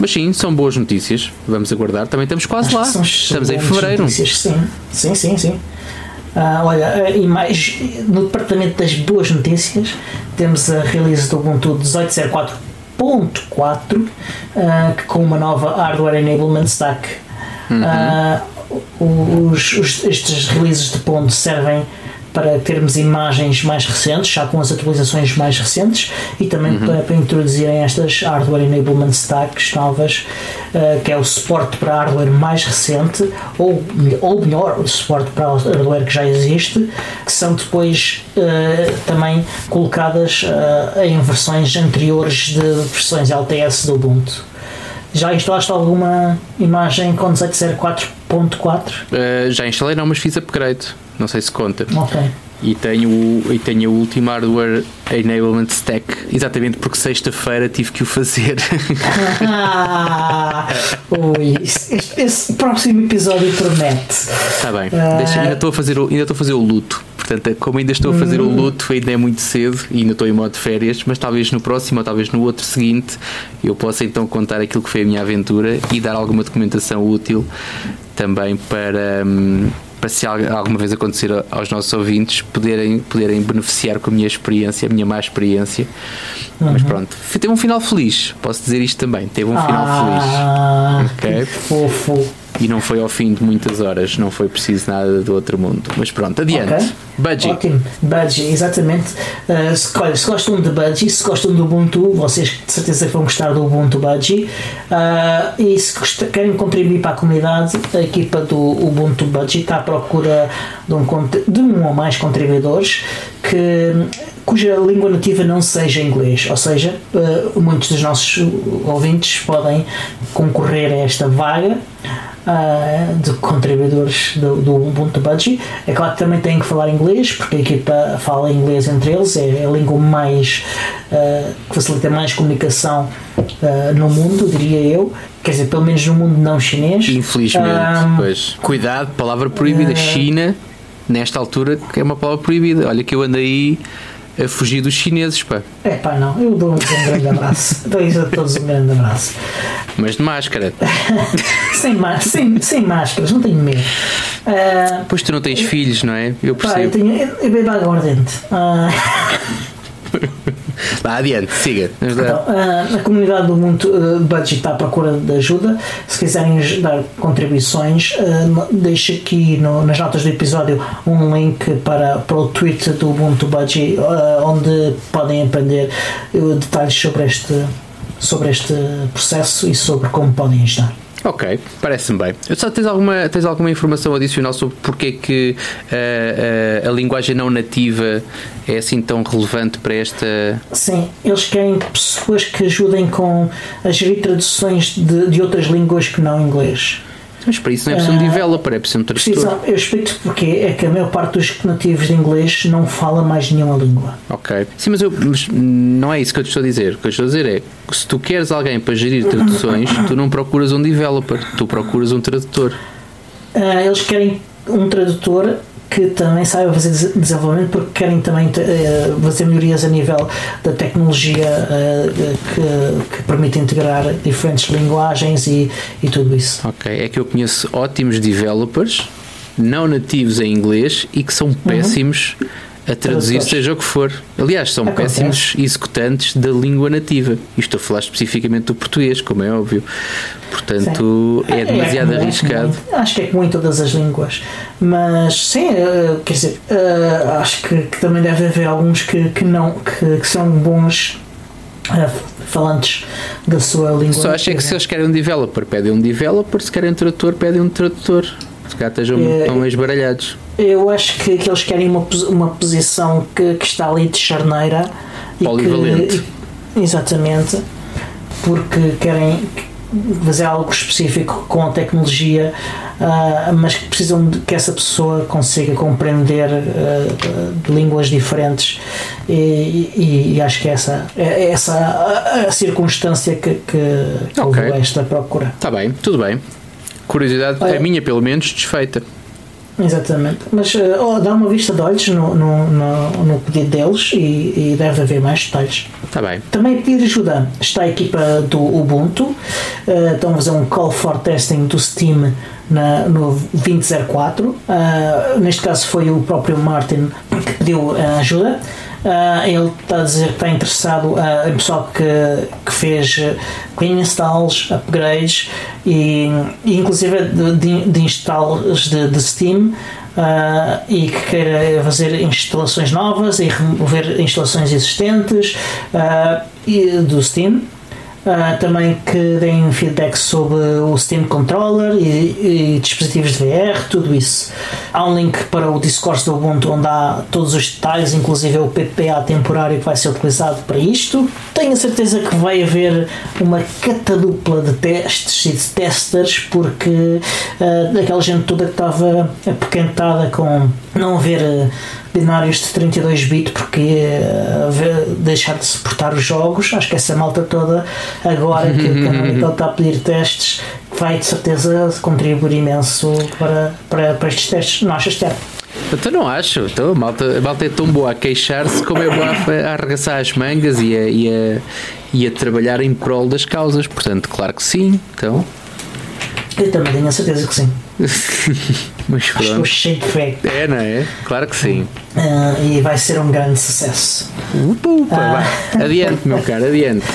Mas sim, são boas notícias. Vamos aguardar. Também estamos quase Acho lá. Estamos em fevereiro. Notícias, sim, sim, sim. sim. Uh, olha, uh, e mais no departamento das boas notícias temos a release do Ubuntu 18.04.4 uh, que com uma nova Hardware Enablement Stack. Uhum. Os, os, estes releases de ponto servem para termos imagens mais recentes, já com as atualizações mais recentes, e também uhum. para, para, introduzirem estas Hardware Enablement Stacks novas, uh, que é o suporte para hardware mais recente, ou, ou melhor, o suporte para hardware que já existe, que são depois uh, também colocadas uh, em versões anteriores de versões LTS do Ubuntu. Já instalaste alguma imagem com 1804.4? Uh, já instalei, não, mas fiz upgrade. Não sei se conta. Ok. E tenho, e tenho a última hardware enablement stack, exatamente porque sexta-feira tive que o fazer. [LAUGHS] Ah, ui, esse, próximo episódio promete. Está bem, Deixa, ainda estou a fazer o, ainda estou a fazer o luto. Portanto, como ainda estou a fazer hum. o luto, ainda é muito cedo e ainda estou em modo de férias, mas talvez no próximo ou talvez no outro seguinte eu possa então contar aquilo que foi a minha aventura e dar alguma documentação útil também para. Hum, para se alguma vez acontecer aos nossos ouvintes poderem, poderem beneficiar com a minha experiência, a minha má experiência. Uhum. Mas pronto, teve um final feliz, posso dizer isto também, teve um final ah, feliz. Ok? fofo e não foi ao fim de muitas horas, não foi preciso nada do outro mundo. Mas pronto, adiante. Okay. Budgie. Ótimo, Budgie, exatamente. Uh, se, olha, se gostam de Budgie, se gostam do Ubuntu, vocês de certeza vão gostar do Ubuntu Budgie. Uh, e se querem contribuir para a comunidade, a equipa do Ubuntu Budgie está à procura de um, de um ou mais contribuidores que cuja língua nativa não seja inglês, ou seja, uh, muitos dos nossos ouvintes podem concorrer a esta vaga uh, de contribuidores do, do Ubuntu Budgie. É claro que também têm que falar inglês, porque a equipa fala inglês entre eles, é a língua mais uh, que facilita mais comunicação no mundo, diria eu. Quer dizer, pelo menos no mundo não chinês. Infelizmente, um, pois. Cuidado, palavra proibida. China, nesta altura, é uma palavra proibida. Olha que eu ando aí a fugir dos chineses, pá. É pá, não, eu dou um grande abraço. [LAUGHS] dou isso a todos um grande abraço. Mas de máscara. [LAUGHS] sem, sem, sem máscaras, não tenho medo. Uh, pois tu não tens eu, filhos, não é? Eu percebo. Pá, eu, tenho, eu, eu bebo água ardente. Uh, [LAUGHS] Vá, adiante, siga. Então, a comunidade do Mundo uh, Budget está à procura de ajuda. Se quiserem dar contribuições, uh, deixo aqui no, nas notas do episódio um link para, para o tweet do Ubuntu Budget, onde podem aprender detalhes sobre este, sobre este processo e sobre como podem ajudar. Ok, parece-me bem. Só tens alguma, tens alguma informação adicional sobre porque é que uh, uh, a linguagem não nativa é assim tão relevante para esta. Sim, eles querem pessoas que ajudem com a gerir traduções de, de outras línguas que não inglês. Mas para isso não é preciso um ah, developer, é preciso um tradutor. Eu explico-te porque é que a maior parte dos nativos de inglês não fala mais nenhuma língua. Ok. Sim, mas, eu, mas não é isso que eu te estou a dizer. O que eu estou a dizer é que se tu queres alguém para gerir traduções, tu não procuras um developer, tu procuras um tradutor. Uh, eles querem um tradutor que também saibam fazer desenvolvimento porque querem também uh, fazer melhorias a nível da tecnologia uh, que, que, permite integrar diferentes linguagens e, e tudo isso. Ok, é que eu conheço ótimos developers não nativos em inglês e que são uhum. péssimos uhum a traduzir seja o que for. Aliás, são Acontece. péssimos executantes da língua nativa. E estou a falar especificamente do português, como é óbvio. Portanto, sim. é, é demasiado é, arriscado. É acho que é comum em todas as línguas. Mas sim, uh, quer dizer, uh, acho que, que, também deve haver alguns que, que não que, que são bons uh, falantes da sua língua. Só acho é que se eles querem um developer, pedem um developer, se querem um tradutor, pedem um tradutor. Se cá estejam é, tão esbaralhados. Eu acho que, que eles querem uma, uma posição que, que está ali de charneira. Polivalente. Que, exatamente. Porque querem fazer algo específico com a tecnologia, uh, mas que precisam de que essa pessoa consiga compreender uh, línguas diferentes e, e, e, acho que essa é essa a, a circunstância que, que okay. esta procura. Está bem, tudo bem. Curiosidade, Olha, a minha pelo menos, desfeita. Exatamente. Mas uh, oh, dá uma vista de olhos no, no, no, no pedido deles e, e, deve haver mais detalhes. Está bem. Também pedir ajuda está a equipa do Ubuntu. Uh, estão a fazer um call for testing do Steam na, no 2004. Uh, eh, neste caso foi o próprio Martin que pediu ajuda. Uh, ele está a dizer que está interessado uh, em pessoal que, que fez clean installs, upgrades e, e inclusive de, de installs de, de Steam uh, e que queira fazer instalações novas e remover instalações existentes e, do Steam Uh, também que deem feedback sobre o Steam Controller e, e, dispositivos de VR, tudo isso. Há um link para o Discord do Ubuntu onde há todos os detalhes, inclusive o PPA temporário que vai ser utilizado para isto. Tenho a certeza que vai haver uma catadupla de testes e de testers, porque uh, aquela gente toda que estava apoquentada com não haver. Uh, binários de 32 bits porque uh, deixar de suportar os jogos. Acho que essa malta toda, agora que o Canonical [LAUGHS] está a pedir testes, vai de certeza contribuir imenso para, para, para estes testes. Não achas, Tiago? Então não acho. Então, a, malta, a malta é tão boa a queixar-se como é boa a, a arregaçar as mangas e a, e, a, e a trabalhar em prol das causas. Portanto, claro que sim. Então. Eu também tenho a certeza que sim. [LAUGHS] Mas pronto. Estou cheio de fé. É, não é? Claro que sim. Uh, e vai ser um grande sucesso. Upa, upa, uh. Adiante, meu caro, adiante.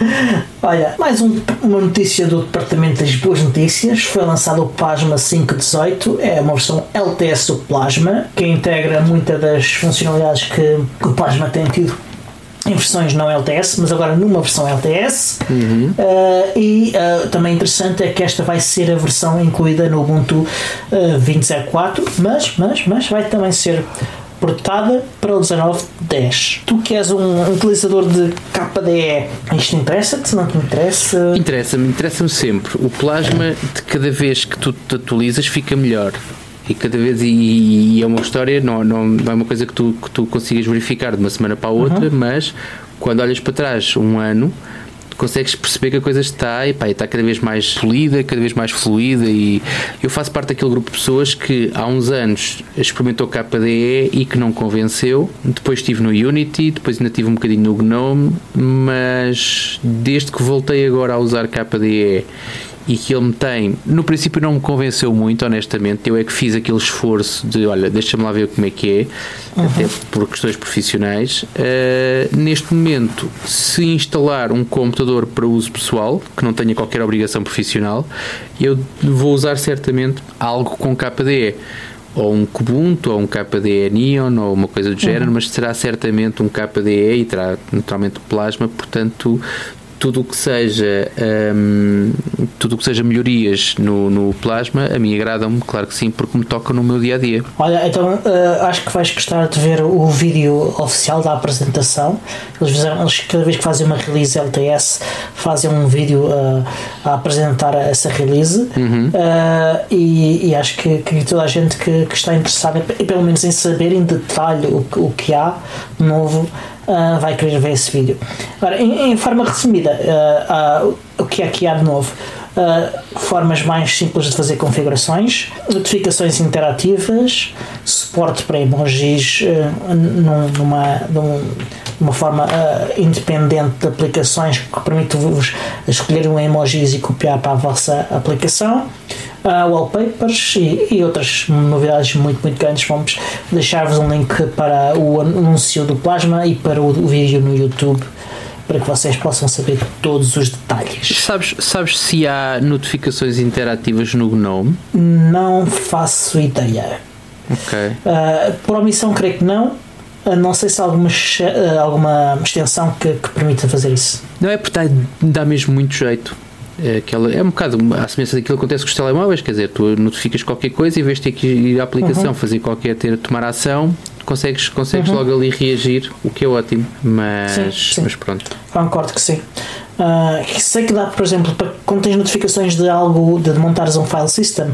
[LAUGHS] Olha, mais um, uma notícia do Departamento das Boas Notícias. Foi lançado o Plasma 518, é uma versão LTS do Plasma, que integra muitas das funcionalidades que, que o Plasma tem tido em versões não LTS, mas agora numa versão LTS. Uhum. Uh, e uh, também interessante é que esta vai ser a versão incluída no Ubuntu uh, eh, 20.04, mas, mas, mas vai também ser portada para o 19.10. Tu que és um utilizador de KDE, isto interessa-te? Não te interessa? Interessa-me, interessa-me sempre. O plasma, de cada vez que tu te atualizas, fica melhor e cada vez e, e, é uma história não, não, é uma coisa que tu, que tu consigas verificar de uma semana para a outra uhum. mas quando olhas para trás um ano consegues perceber que a coisa está, e, pá, está cada vez mais polida, cada vez mais fluida e eu faço parte daquele grupo de pessoas que há uns anos experimentou KDE e que não convenceu, depois estive no Unity, depois ainda tive um bocadinho no GNOME, mas desde que voltei agora a usar KDE e que ele me tem, no princípio não me convenceu muito, honestamente. Eu é que fiz aquele esforço de olha, deixa-me lá ver como é que é, uhum. até por questões profissionais. Uh, neste momento, se instalar um computador para uso pessoal, que não tenha qualquer obrigação profissional, eu vou usar certamente algo com KDE ou um Kubuntu, ou um KDE Neon, ou uma coisa do género, uhum. mas será certamente um KDE e terá naturalmente Plasma, portanto tudo o que seja um, tudo o que seja melhorias no, no plasma a mim agrada-me, claro que sim, porque me toca no meu dia a dia. Olha, então uh, acho que vais gostar de ver o vídeo oficial da apresentação. Eles fizeram, eles, cada vez que fazem uma release LTS, fazem um vídeo uh, a apresentar essa release uhum. uh, e, e, acho que, que, toda a gente que, que está interessada, pelo menos em saber em detalhe o, o que há novo uh, vai querer ver esse vídeo. Agora, em, em forma resumida, uh, uh, o que é que há de novo? formas mais simples de fazer configurações, notificações interativas, suporte para emojis num, numa, numa forma independente de aplicações que permite-vos escolher um emojis e copiar para a vossa aplicação uh, wallpapers e, e, outras novidades muito, muito grandes. Vamos deixar-vos um link para o anúncio do Plasma e para o, o vídeo no YouTube para que vocês possam saber todos os detalhes. Sabes, sabes se há notificações interativas no GNOME? Não faço ideia. Ok. Uh, por omissão, creio que não. Uh, não sei se há alguma, uh, alguma extensão que, que permita fazer isso. Não é porque dá mesmo muito jeito. É, aquela, é um bocado a semelhança daquilo que acontece com os telemóveis, quer dizer, tu notificas qualquer coisa e vez ter que ir à aplicação, uhum. fazer qualquer, ter, tomar ação, consegues, consegues uhum. logo ali reagir, o que é ótimo, mas, sim, sim. mas pronto. Concordo que sim. Uh, sei que dá, por exemplo, para, quando tens notificações de algo, de montares um file system,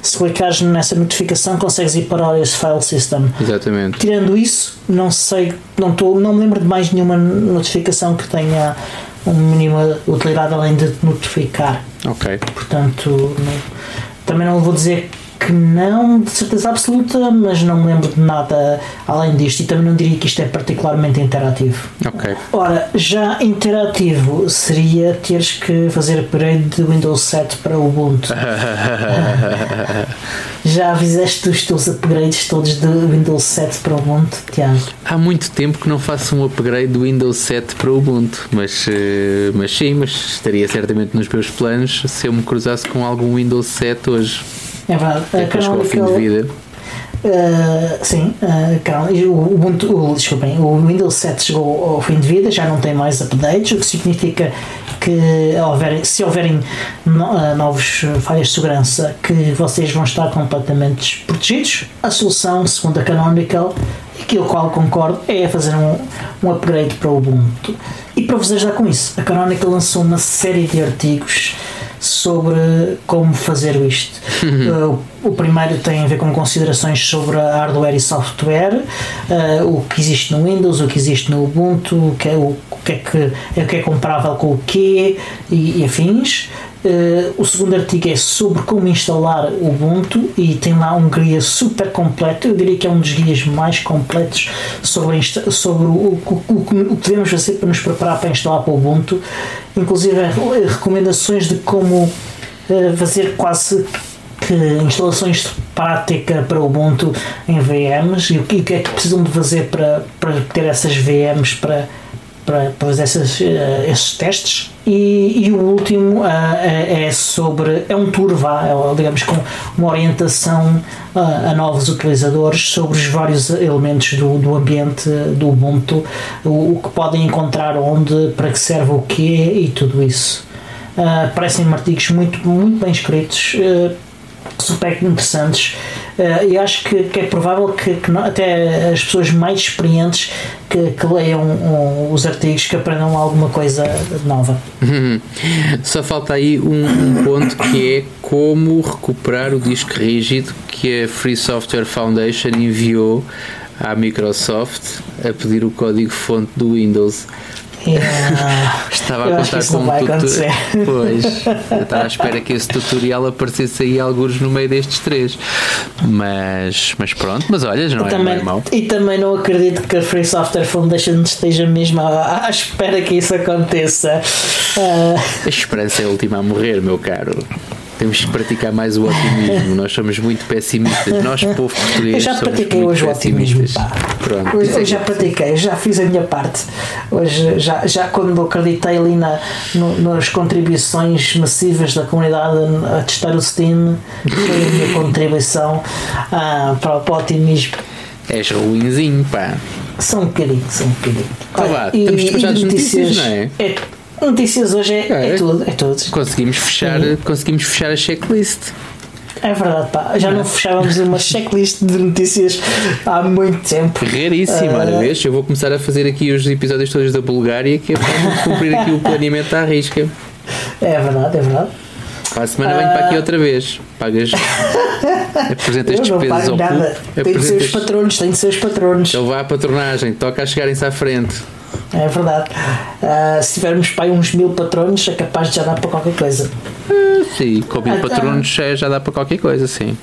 se clicares nessa notificação, consegues ir para esse file system. Exatamente. Tirando isso, não sei, não, tô, não me lembro de mais nenhuma notificação que tenha mínima utilidade além de notificar. Ok. Portanto, também não vou dizer que não de certeza absoluta, mas não me lembro de nada além disto e também não diria que isto é particularmente interativo. Ok. Ora, já interativo seria teres que fazer upgrade de Windows 7 para Ubuntu. [LAUGHS] já fizeste os teus upgrades todos de Windows 7 para Ubuntu, Tiago? Há muito tempo que não faço um upgrade do Windows 7 para Ubuntu, mas, eh, mas sim, mas estaria certamente nos meus planos se eu me cruzasse com algum Windows 7 hoje. É verdade. É chegou ao fim de vida. Uh, sim, uh, o, Ubuntu, o, desculpem, o Windows 7 chegou ao fim de vida, já não tem mais updates, o que significa que houver, se houverem no, uh, novos falhas de segurança que vocês vão estar completamente desprotegidos. A solução, segundo a Canonical, aquilo qual concordo, é fazer um, um upgrade para o Ubuntu. E para vos ajudar com isso, a Canonical lançou uma série de artigos sobre como fazer isto. uh, o primeiro tem a ver com considerações sobre hardware e software, uh, o que existe no Windows, o que existe no Ubuntu, o que é, o, o que, é, que, é, o que é comparável com o que e, e afins. Uh, o segundo artigo é sobre como instalar o Ubuntu e tem lá um guia super completo. Eu diria que é um dos guias mais completos sobre, sobre o, o, o, o que devemos fazer para nos preparar para instalar para o Ubuntu. Inclusive, recomendações de como uh, fazer quase que instalações de prática para o Ubuntu em VMs e o que é que precisam de fazer para, para ter essas VMs para para, fazer uh, esses testes. E, e o último uh, é sobre. é um tour, vá, é, digamos, com uma orientação uh, a novos utilizadores sobre os vários elementos do, do ambiente do Ubuntu, o, o que podem encontrar onde, para que serve o quê e tudo isso. Uh, parecem artigos muito, muito bem escritos, super interessantes uh, e acho que, que, é provável que, que não, até as pessoas mais experientes que, que leiam um, os artigos que aprendam alguma coisa nova. Só falta aí um, um, ponto que é como recuperar o disco rígido que a Free Software Foundation enviou à Microsoft a pedir o código fonte do Windows. Yeah. Estava Eu a contar com não um vai tutor- acontecer. Pois, estava à espera que esse tutorial aparecesse aí alguns no meio destes três. Mas, mas pronto, mas olha, não é, não também, é mau. e também não acredito que a Free Software Foundation esteja mesmo à, à espera que isso aconteça. Ah, A esperança é a última a morrer, meu caro. Temos que praticar mais o otimismo. Nós somos muito pessimistas. Nós, povo português, eu já pratiquei hoje o otimismo. Pronto. Hoje, é hoje já que- pratiquei, já fiz a minha parte. Hoje, já, já quando acreditei ali na, no- nas contribuições massivas da comunidade a testar o Steam, foi a minha contribuição ah, para, para o otimismo. És ruinzinho, pá. Só um bocadinho, só um bocadinho. Então Olha, vá, estamos despachados de notícias, não é? Notícias hoje é, é É. tudo, é tudo. Conseguimos fechar, Sim. conseguimos fechar a checklist. É verdade, pá. Já não fechávamos uma checklist de notícias há muito tempo. Raríssimo, Ah. olha, vês? Eu vou começar a fazer aqui os episódios todos da Bulgária, que é para cumprir aqui o planeamento à risca. É verdade, é verdade. Para a semana venho para aqui outra vez. Pagas. Apresentas despesas ao nada. Tem de ser os patronos, tem de ser os patronos. Ele vai à patronagem, toca a chegarem-se à frente. É verdade. Ah, se tivermos para aí uns mil patronos, é capaz de já dar para qualquer coisa. Sim, com mil Ah, patronos já- já dá para qualquer coisa, sim.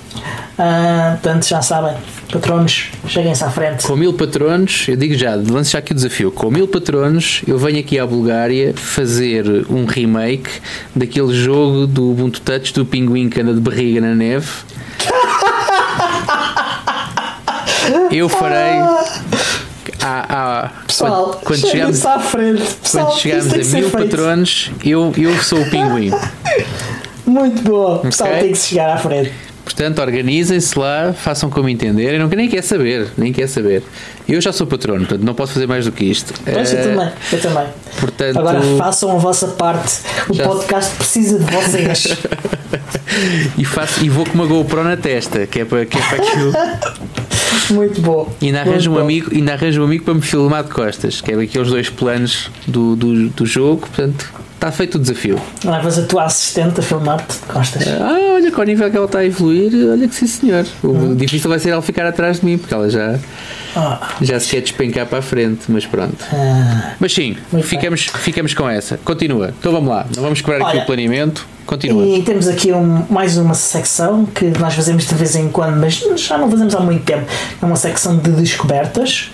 Ah, portanto, já sabem, patronos, cheguem-se à frente. Com mil patronos, eu digo já, lanço já aqui o desafio. Com mil patronos, eu venho aqui à Bulgária fazer um remake daquele jogo do Ubuntu Touch do pinguim que anda de barriga na neve. [LAUGHS] Eu farei. À, à- Pessoal, quando, quando chegamos, à frente. Pessoal, quando tem a mil patronos, eu, eu sou o pinguim. [LAUGHS] Muito boa. Pessoal, Ok. tem que chegar à frente. Portanto, organizem-se lá, façam como entenderem. Não, nem quer saber, nem quer saber. Eu já sou patrono, portanto não posso fazer mais do que isto. Pois, eu Eh, também, eu também. Portanto, Agora façam a vossa parte. O podcast precisa de vocês. [LAUGHS] e, faço, e vou com uma GoPro na testa, que é para que, é para [LAUGHS] que eu. Muito bom. E ainda arranjo, um bom. amigo, ainda arranjo um amigo para me filmar de costas, que é aqueles dois planos do, do, do jogo. Portanto, está feito o desafio. Levas a tua assistente a filmar-te de costas. Ah, olha, com o nível que ela está a evoluir, olha que sim, senhor. O difícil vai ser ela ficar atrás de mim, porque ela já, Ah, já se quer despencar para a frente, mas pronto. ah. Mas sim, Muito ficamos, ficamos com essa. Continua. Então vamos lá. Não vamos quebrar aqui o planeamento. Continua. E temos aqui um- mais uma secção que nós fazemos de vez em quando, mas já não fazemos há muito tempo. É uma secção de descobertas.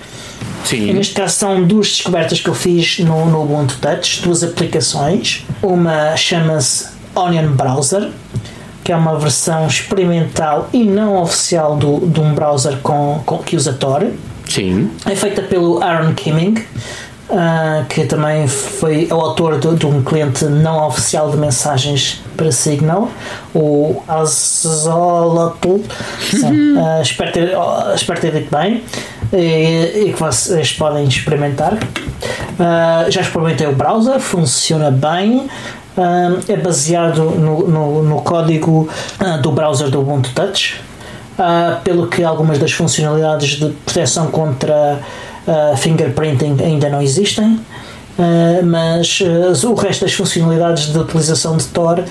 Sim. neste caso são duas descobertas que eu fiz no, no Ubuntu Touch, duas aplicações. Uma chama-se Onion Browser, que é uma versão experimental e não oficial do, de um browser com, com, que usa Tor. Sim. É feita pelo Aaron Kimming, ah, que também foi o autor de, de um cliente não oficial de mensagens para Signal, o Azolotl. Sim, [LAUGHS] ah, espero, ter, oh, espero ter dito bem. E, e que vocês podem experimentar. Ah, já experimentei o browser, funciona bem. Ah, é baseado no, no, no código ah, do browser do Ubuntu Touch. Pelo que algumas das funcionalidades de proteção contra fingerprinting ainda não existem. Ah, mas ah, o resto das funcionalidades de utilização de Tor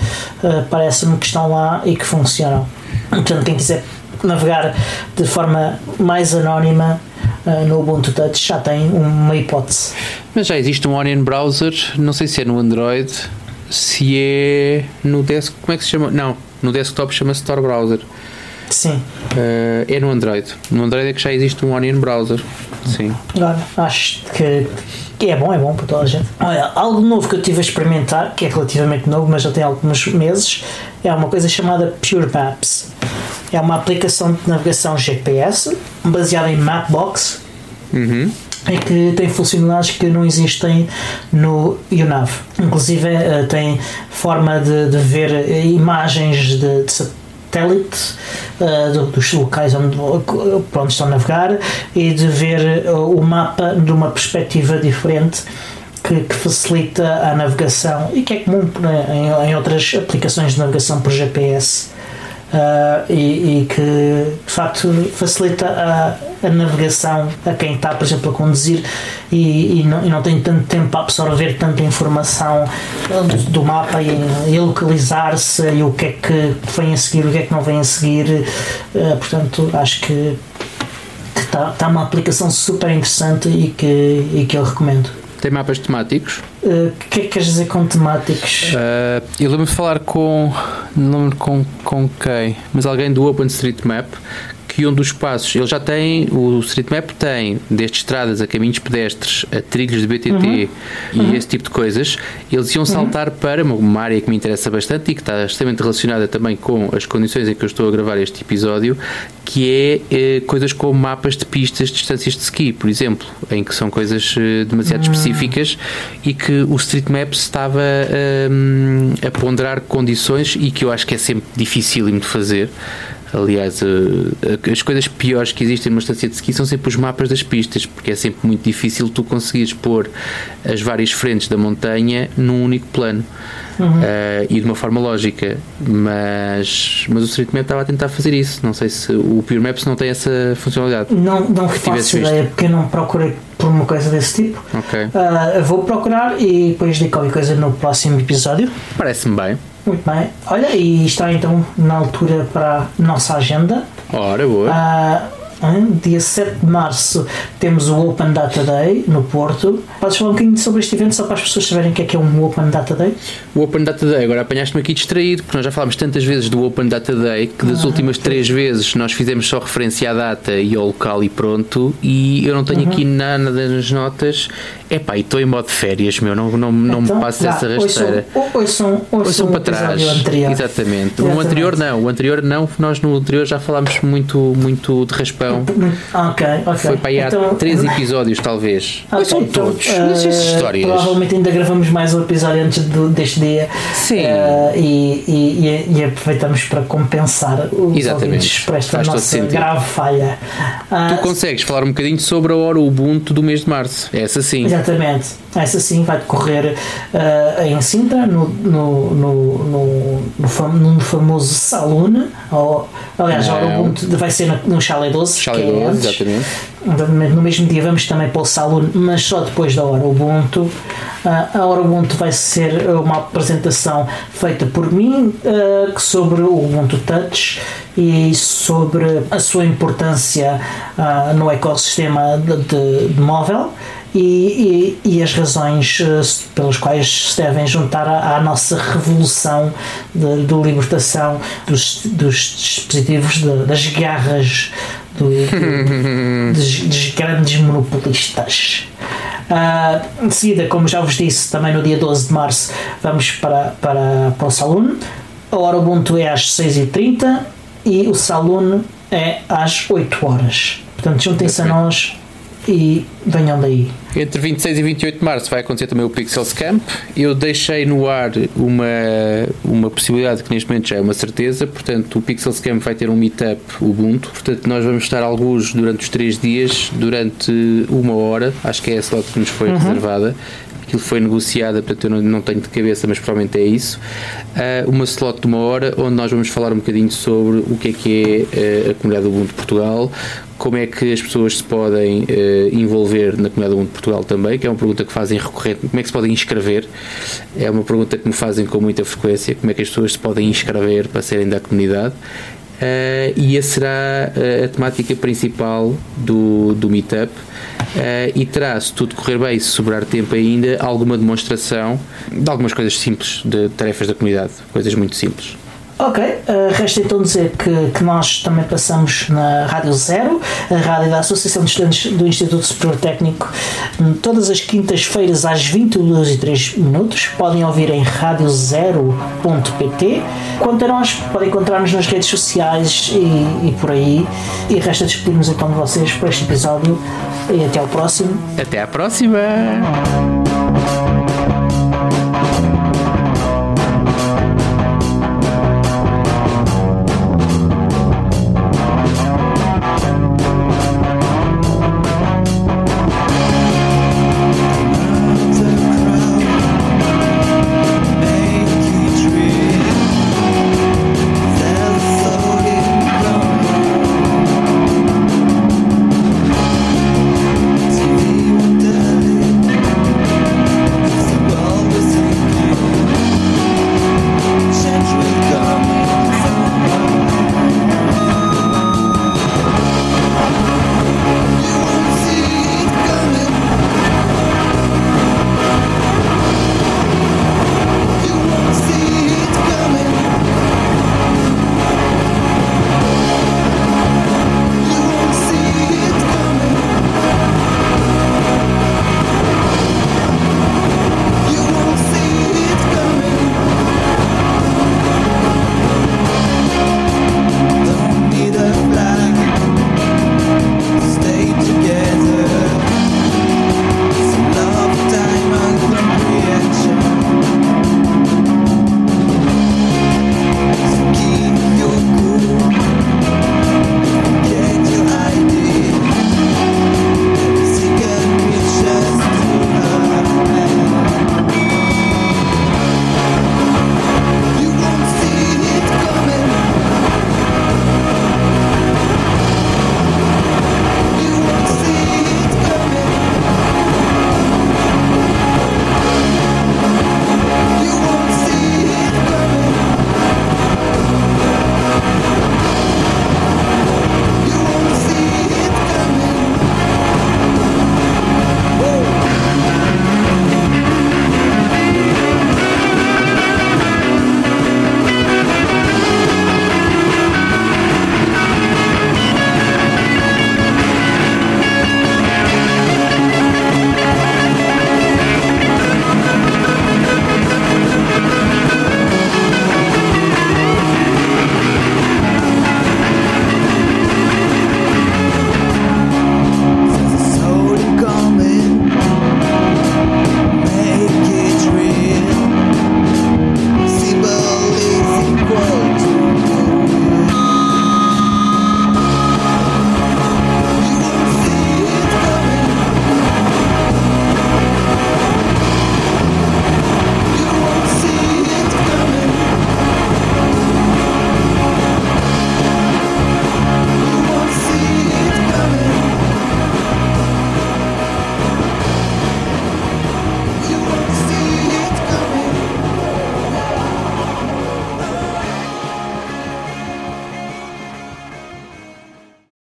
ah, parece-me que estão lá e que funcionam. Portanto, quem quiser navegar de forma mais anónima ah, no Ubuntu Touch já tem uma hipótese. Mas já existe um Onion Browser, não sei se é no Android, se é no desktop, como é que se chama? Não, no desktop chama-se Tor Browser. Sim, Eh, é no Android. No Android é que já existe um Onion Browser. Sim. Olha, acho que, é bom, é bom para toda a gente. Olha, algo novo que eu tive a experimentar, que é relativamente novo, mas já tem alguns meses, é uma coisa chamada Pure Maps. É uma aplicação de navegação GPS baseada em Mapbox Uhum. e que tem funcionalidades que não existem no UNAV. Inclusive eh, tem forma de, de ver imagens de, de satélite eh, do- dos locais onde, por onde estão a navegar e de ver eh, o mapa de uma perspectiva diferente que, que facilita a navegação e que é comum né, em, em outras aplicações de navegação por GPS. Uh, e, e que de facto facilita a, a navegação a quem está, por exemplo, a conduzir e, e, não, e não tem tanto tempo para absorver tanta informação do, do mapa e, e localizar-se e o que é que vem a seguir, o que é que não vem a seguir. Uh, portanto, acho que está tá uma aplicação super interessante e que, e que eu recomendo. Tem mapas temáticos. O que é que queres dizer com temáticos? Uh, eu lembro de falar com. Não lembro com, com quem, mas alguém do OpenStreetMap que um dos passos, ele já tem, o StreetMap tem, desde estradas a caminhos pedestres, a trilhos de BTT uhum. e uhum. esse tipo de coisas, eles iam uhum. saltar uhum. para uma área que me interessa bastante e que está extremamente relacionada também com as condições em que eu estou a gravar este episódio, que é eh, coisas como mapas de pistas distâncias de ski, por exemplo, em que são coisas eh, demasiado hum. específicas e que o StreetMap estava eh, a ponderar condições e que eu acho que é sempre dificílimo de fazer Aliás, uh, as coisas piores que existem numa estação de ski são sempre os mapas das pistas, porque é sempre muito difícil tu conseguires pôr as várias frentes da montanha num único plano uhum. uh, e de uma forma lógica. Mas, mas o StreetMap estava a tentar fazer isso. Não sei se o Pure Maps não tem essa funcionalidade. Não, não faço ideia, porque eu não procurei por uma coisa desse tipo. Okay. Uh, vou procurar e depois digo qualquer coisa no próximo episódio. Parece-me bem. Muito bem. Olha, e está então na altura para a nossa agenda. Ora, boa. Uh, dia 7 de março temos o Open Data Day no Porto. Podes falar um bocadinho sobre este evento só para as pessoas saberem o que é que é um Open Data Day? O Open Data Day, agora apanhaste-me aqui distraído, porque nós já falámos tantas vezes do Open Data Day que das ah, últimas okay. três vezes nós fizemos só referência à data e ao local e pronto, e eu não tenho uhum. aqui nada nas notas. Epá, e estou em modo de férias, meu, não, não, não então, me passo essa rasteira. Ouçam, ouçam para trás. Anterior. Exatamente. O anterior não, o anterior não, nós no anterior já falámos muito, muito de raspão. Ok, ok. Foi para aí então, há três episódios, talvez. Okay, são então, todos. Uh, histórias. Provavelmente ainda gravamos mais um episódio antes do, deste dia. Sim. Uh, e, e, e, aproveitamos para compensar os Exatamente. para esta Faz nossa grave falha. Uh, tu consegues falar um bocadinho sobre a hora Ubuntu do mês de março? Essa sim. Exatamente. Essa sim vai decorrer uh, em Sintra, no, no, no, fam no famoso Saloon. Ou, aliás, a hora Ubuntu vai ser no, no Chalet 12. Chalet 12, é exatamente. No mesmo dia vamos também para o Saloon, mas só depois da hora Ubuntu. Uh, a hora Ubuntu vai ser uma apresentação feita por mim uh, sobre o Ubuntu Touch e sobre a sua importância uh, no ecossistema de, de, de móvel e, e, e, as razões uh, pelas quais se devem juntar à, à nossa revolução de, de libertação dos, dos dispositivos, de, das garras do, do, [LAUGHS] dos, dos, grandes monopolistas. Uh, em seguida, como já vos disse, também no dia 12 de março vamos para, para, para o Saloon. A hora Ubuntu é às 6h30 e o Saloon é às 8 horas. Portanto, juntem-se a nós e venham daí. Entre 26 e 28 de março vai acontecer também o Pixels Camp. Eu deixei no ar uma, uma possibilidade que neste momento já é uma certeza, portanto o Pixels Camp vai ter um meetup Ubuntu, portanto nós vamos estar alguns durante os 3 dias, durante uma hora, acho que é a slot que nos foi uhum. reservada, aquilo foi negociada, portanto eu não, não tenho de cabeça, mas provavelmente é isso. Uh, uma slot de uma hora onde nós vamos falar um bocadinho sobre o que é que é uh, a comunidade Ubuntu Portugal, como é que as pessoas se podem uh, envolver na comunidade do mundo de Portugal também, que é uma pergunta que fazem recorrente, como é que se podem inscrever? É uma pergunta que me fazem com muita frequência, como é que as pessoas se podem inscrever para serem da comunidade? Uh, e essa será uh, a temática principal do, do Meetup. Uh, e terá, se tudo correr bem se sobrar tempo ainda, alguma demonstração de algumas coisas simples, de tarefas da comunidade, coisas muito simples. Ok, uh, resta então dizer que, que nós também passamos na Rádio Zero, a rádio da Associação de Estudantes do Instituto Superior Técnico, todas as quintas-feiras às 22 e 3 minutos. Podem ouvir em radiozero.pt. Quanto a nós, podem encontrar-nos nas redes sociais e, e por aí. E resta despedirmos então de vocês por este episódio e até ao próximo. Até à próxima!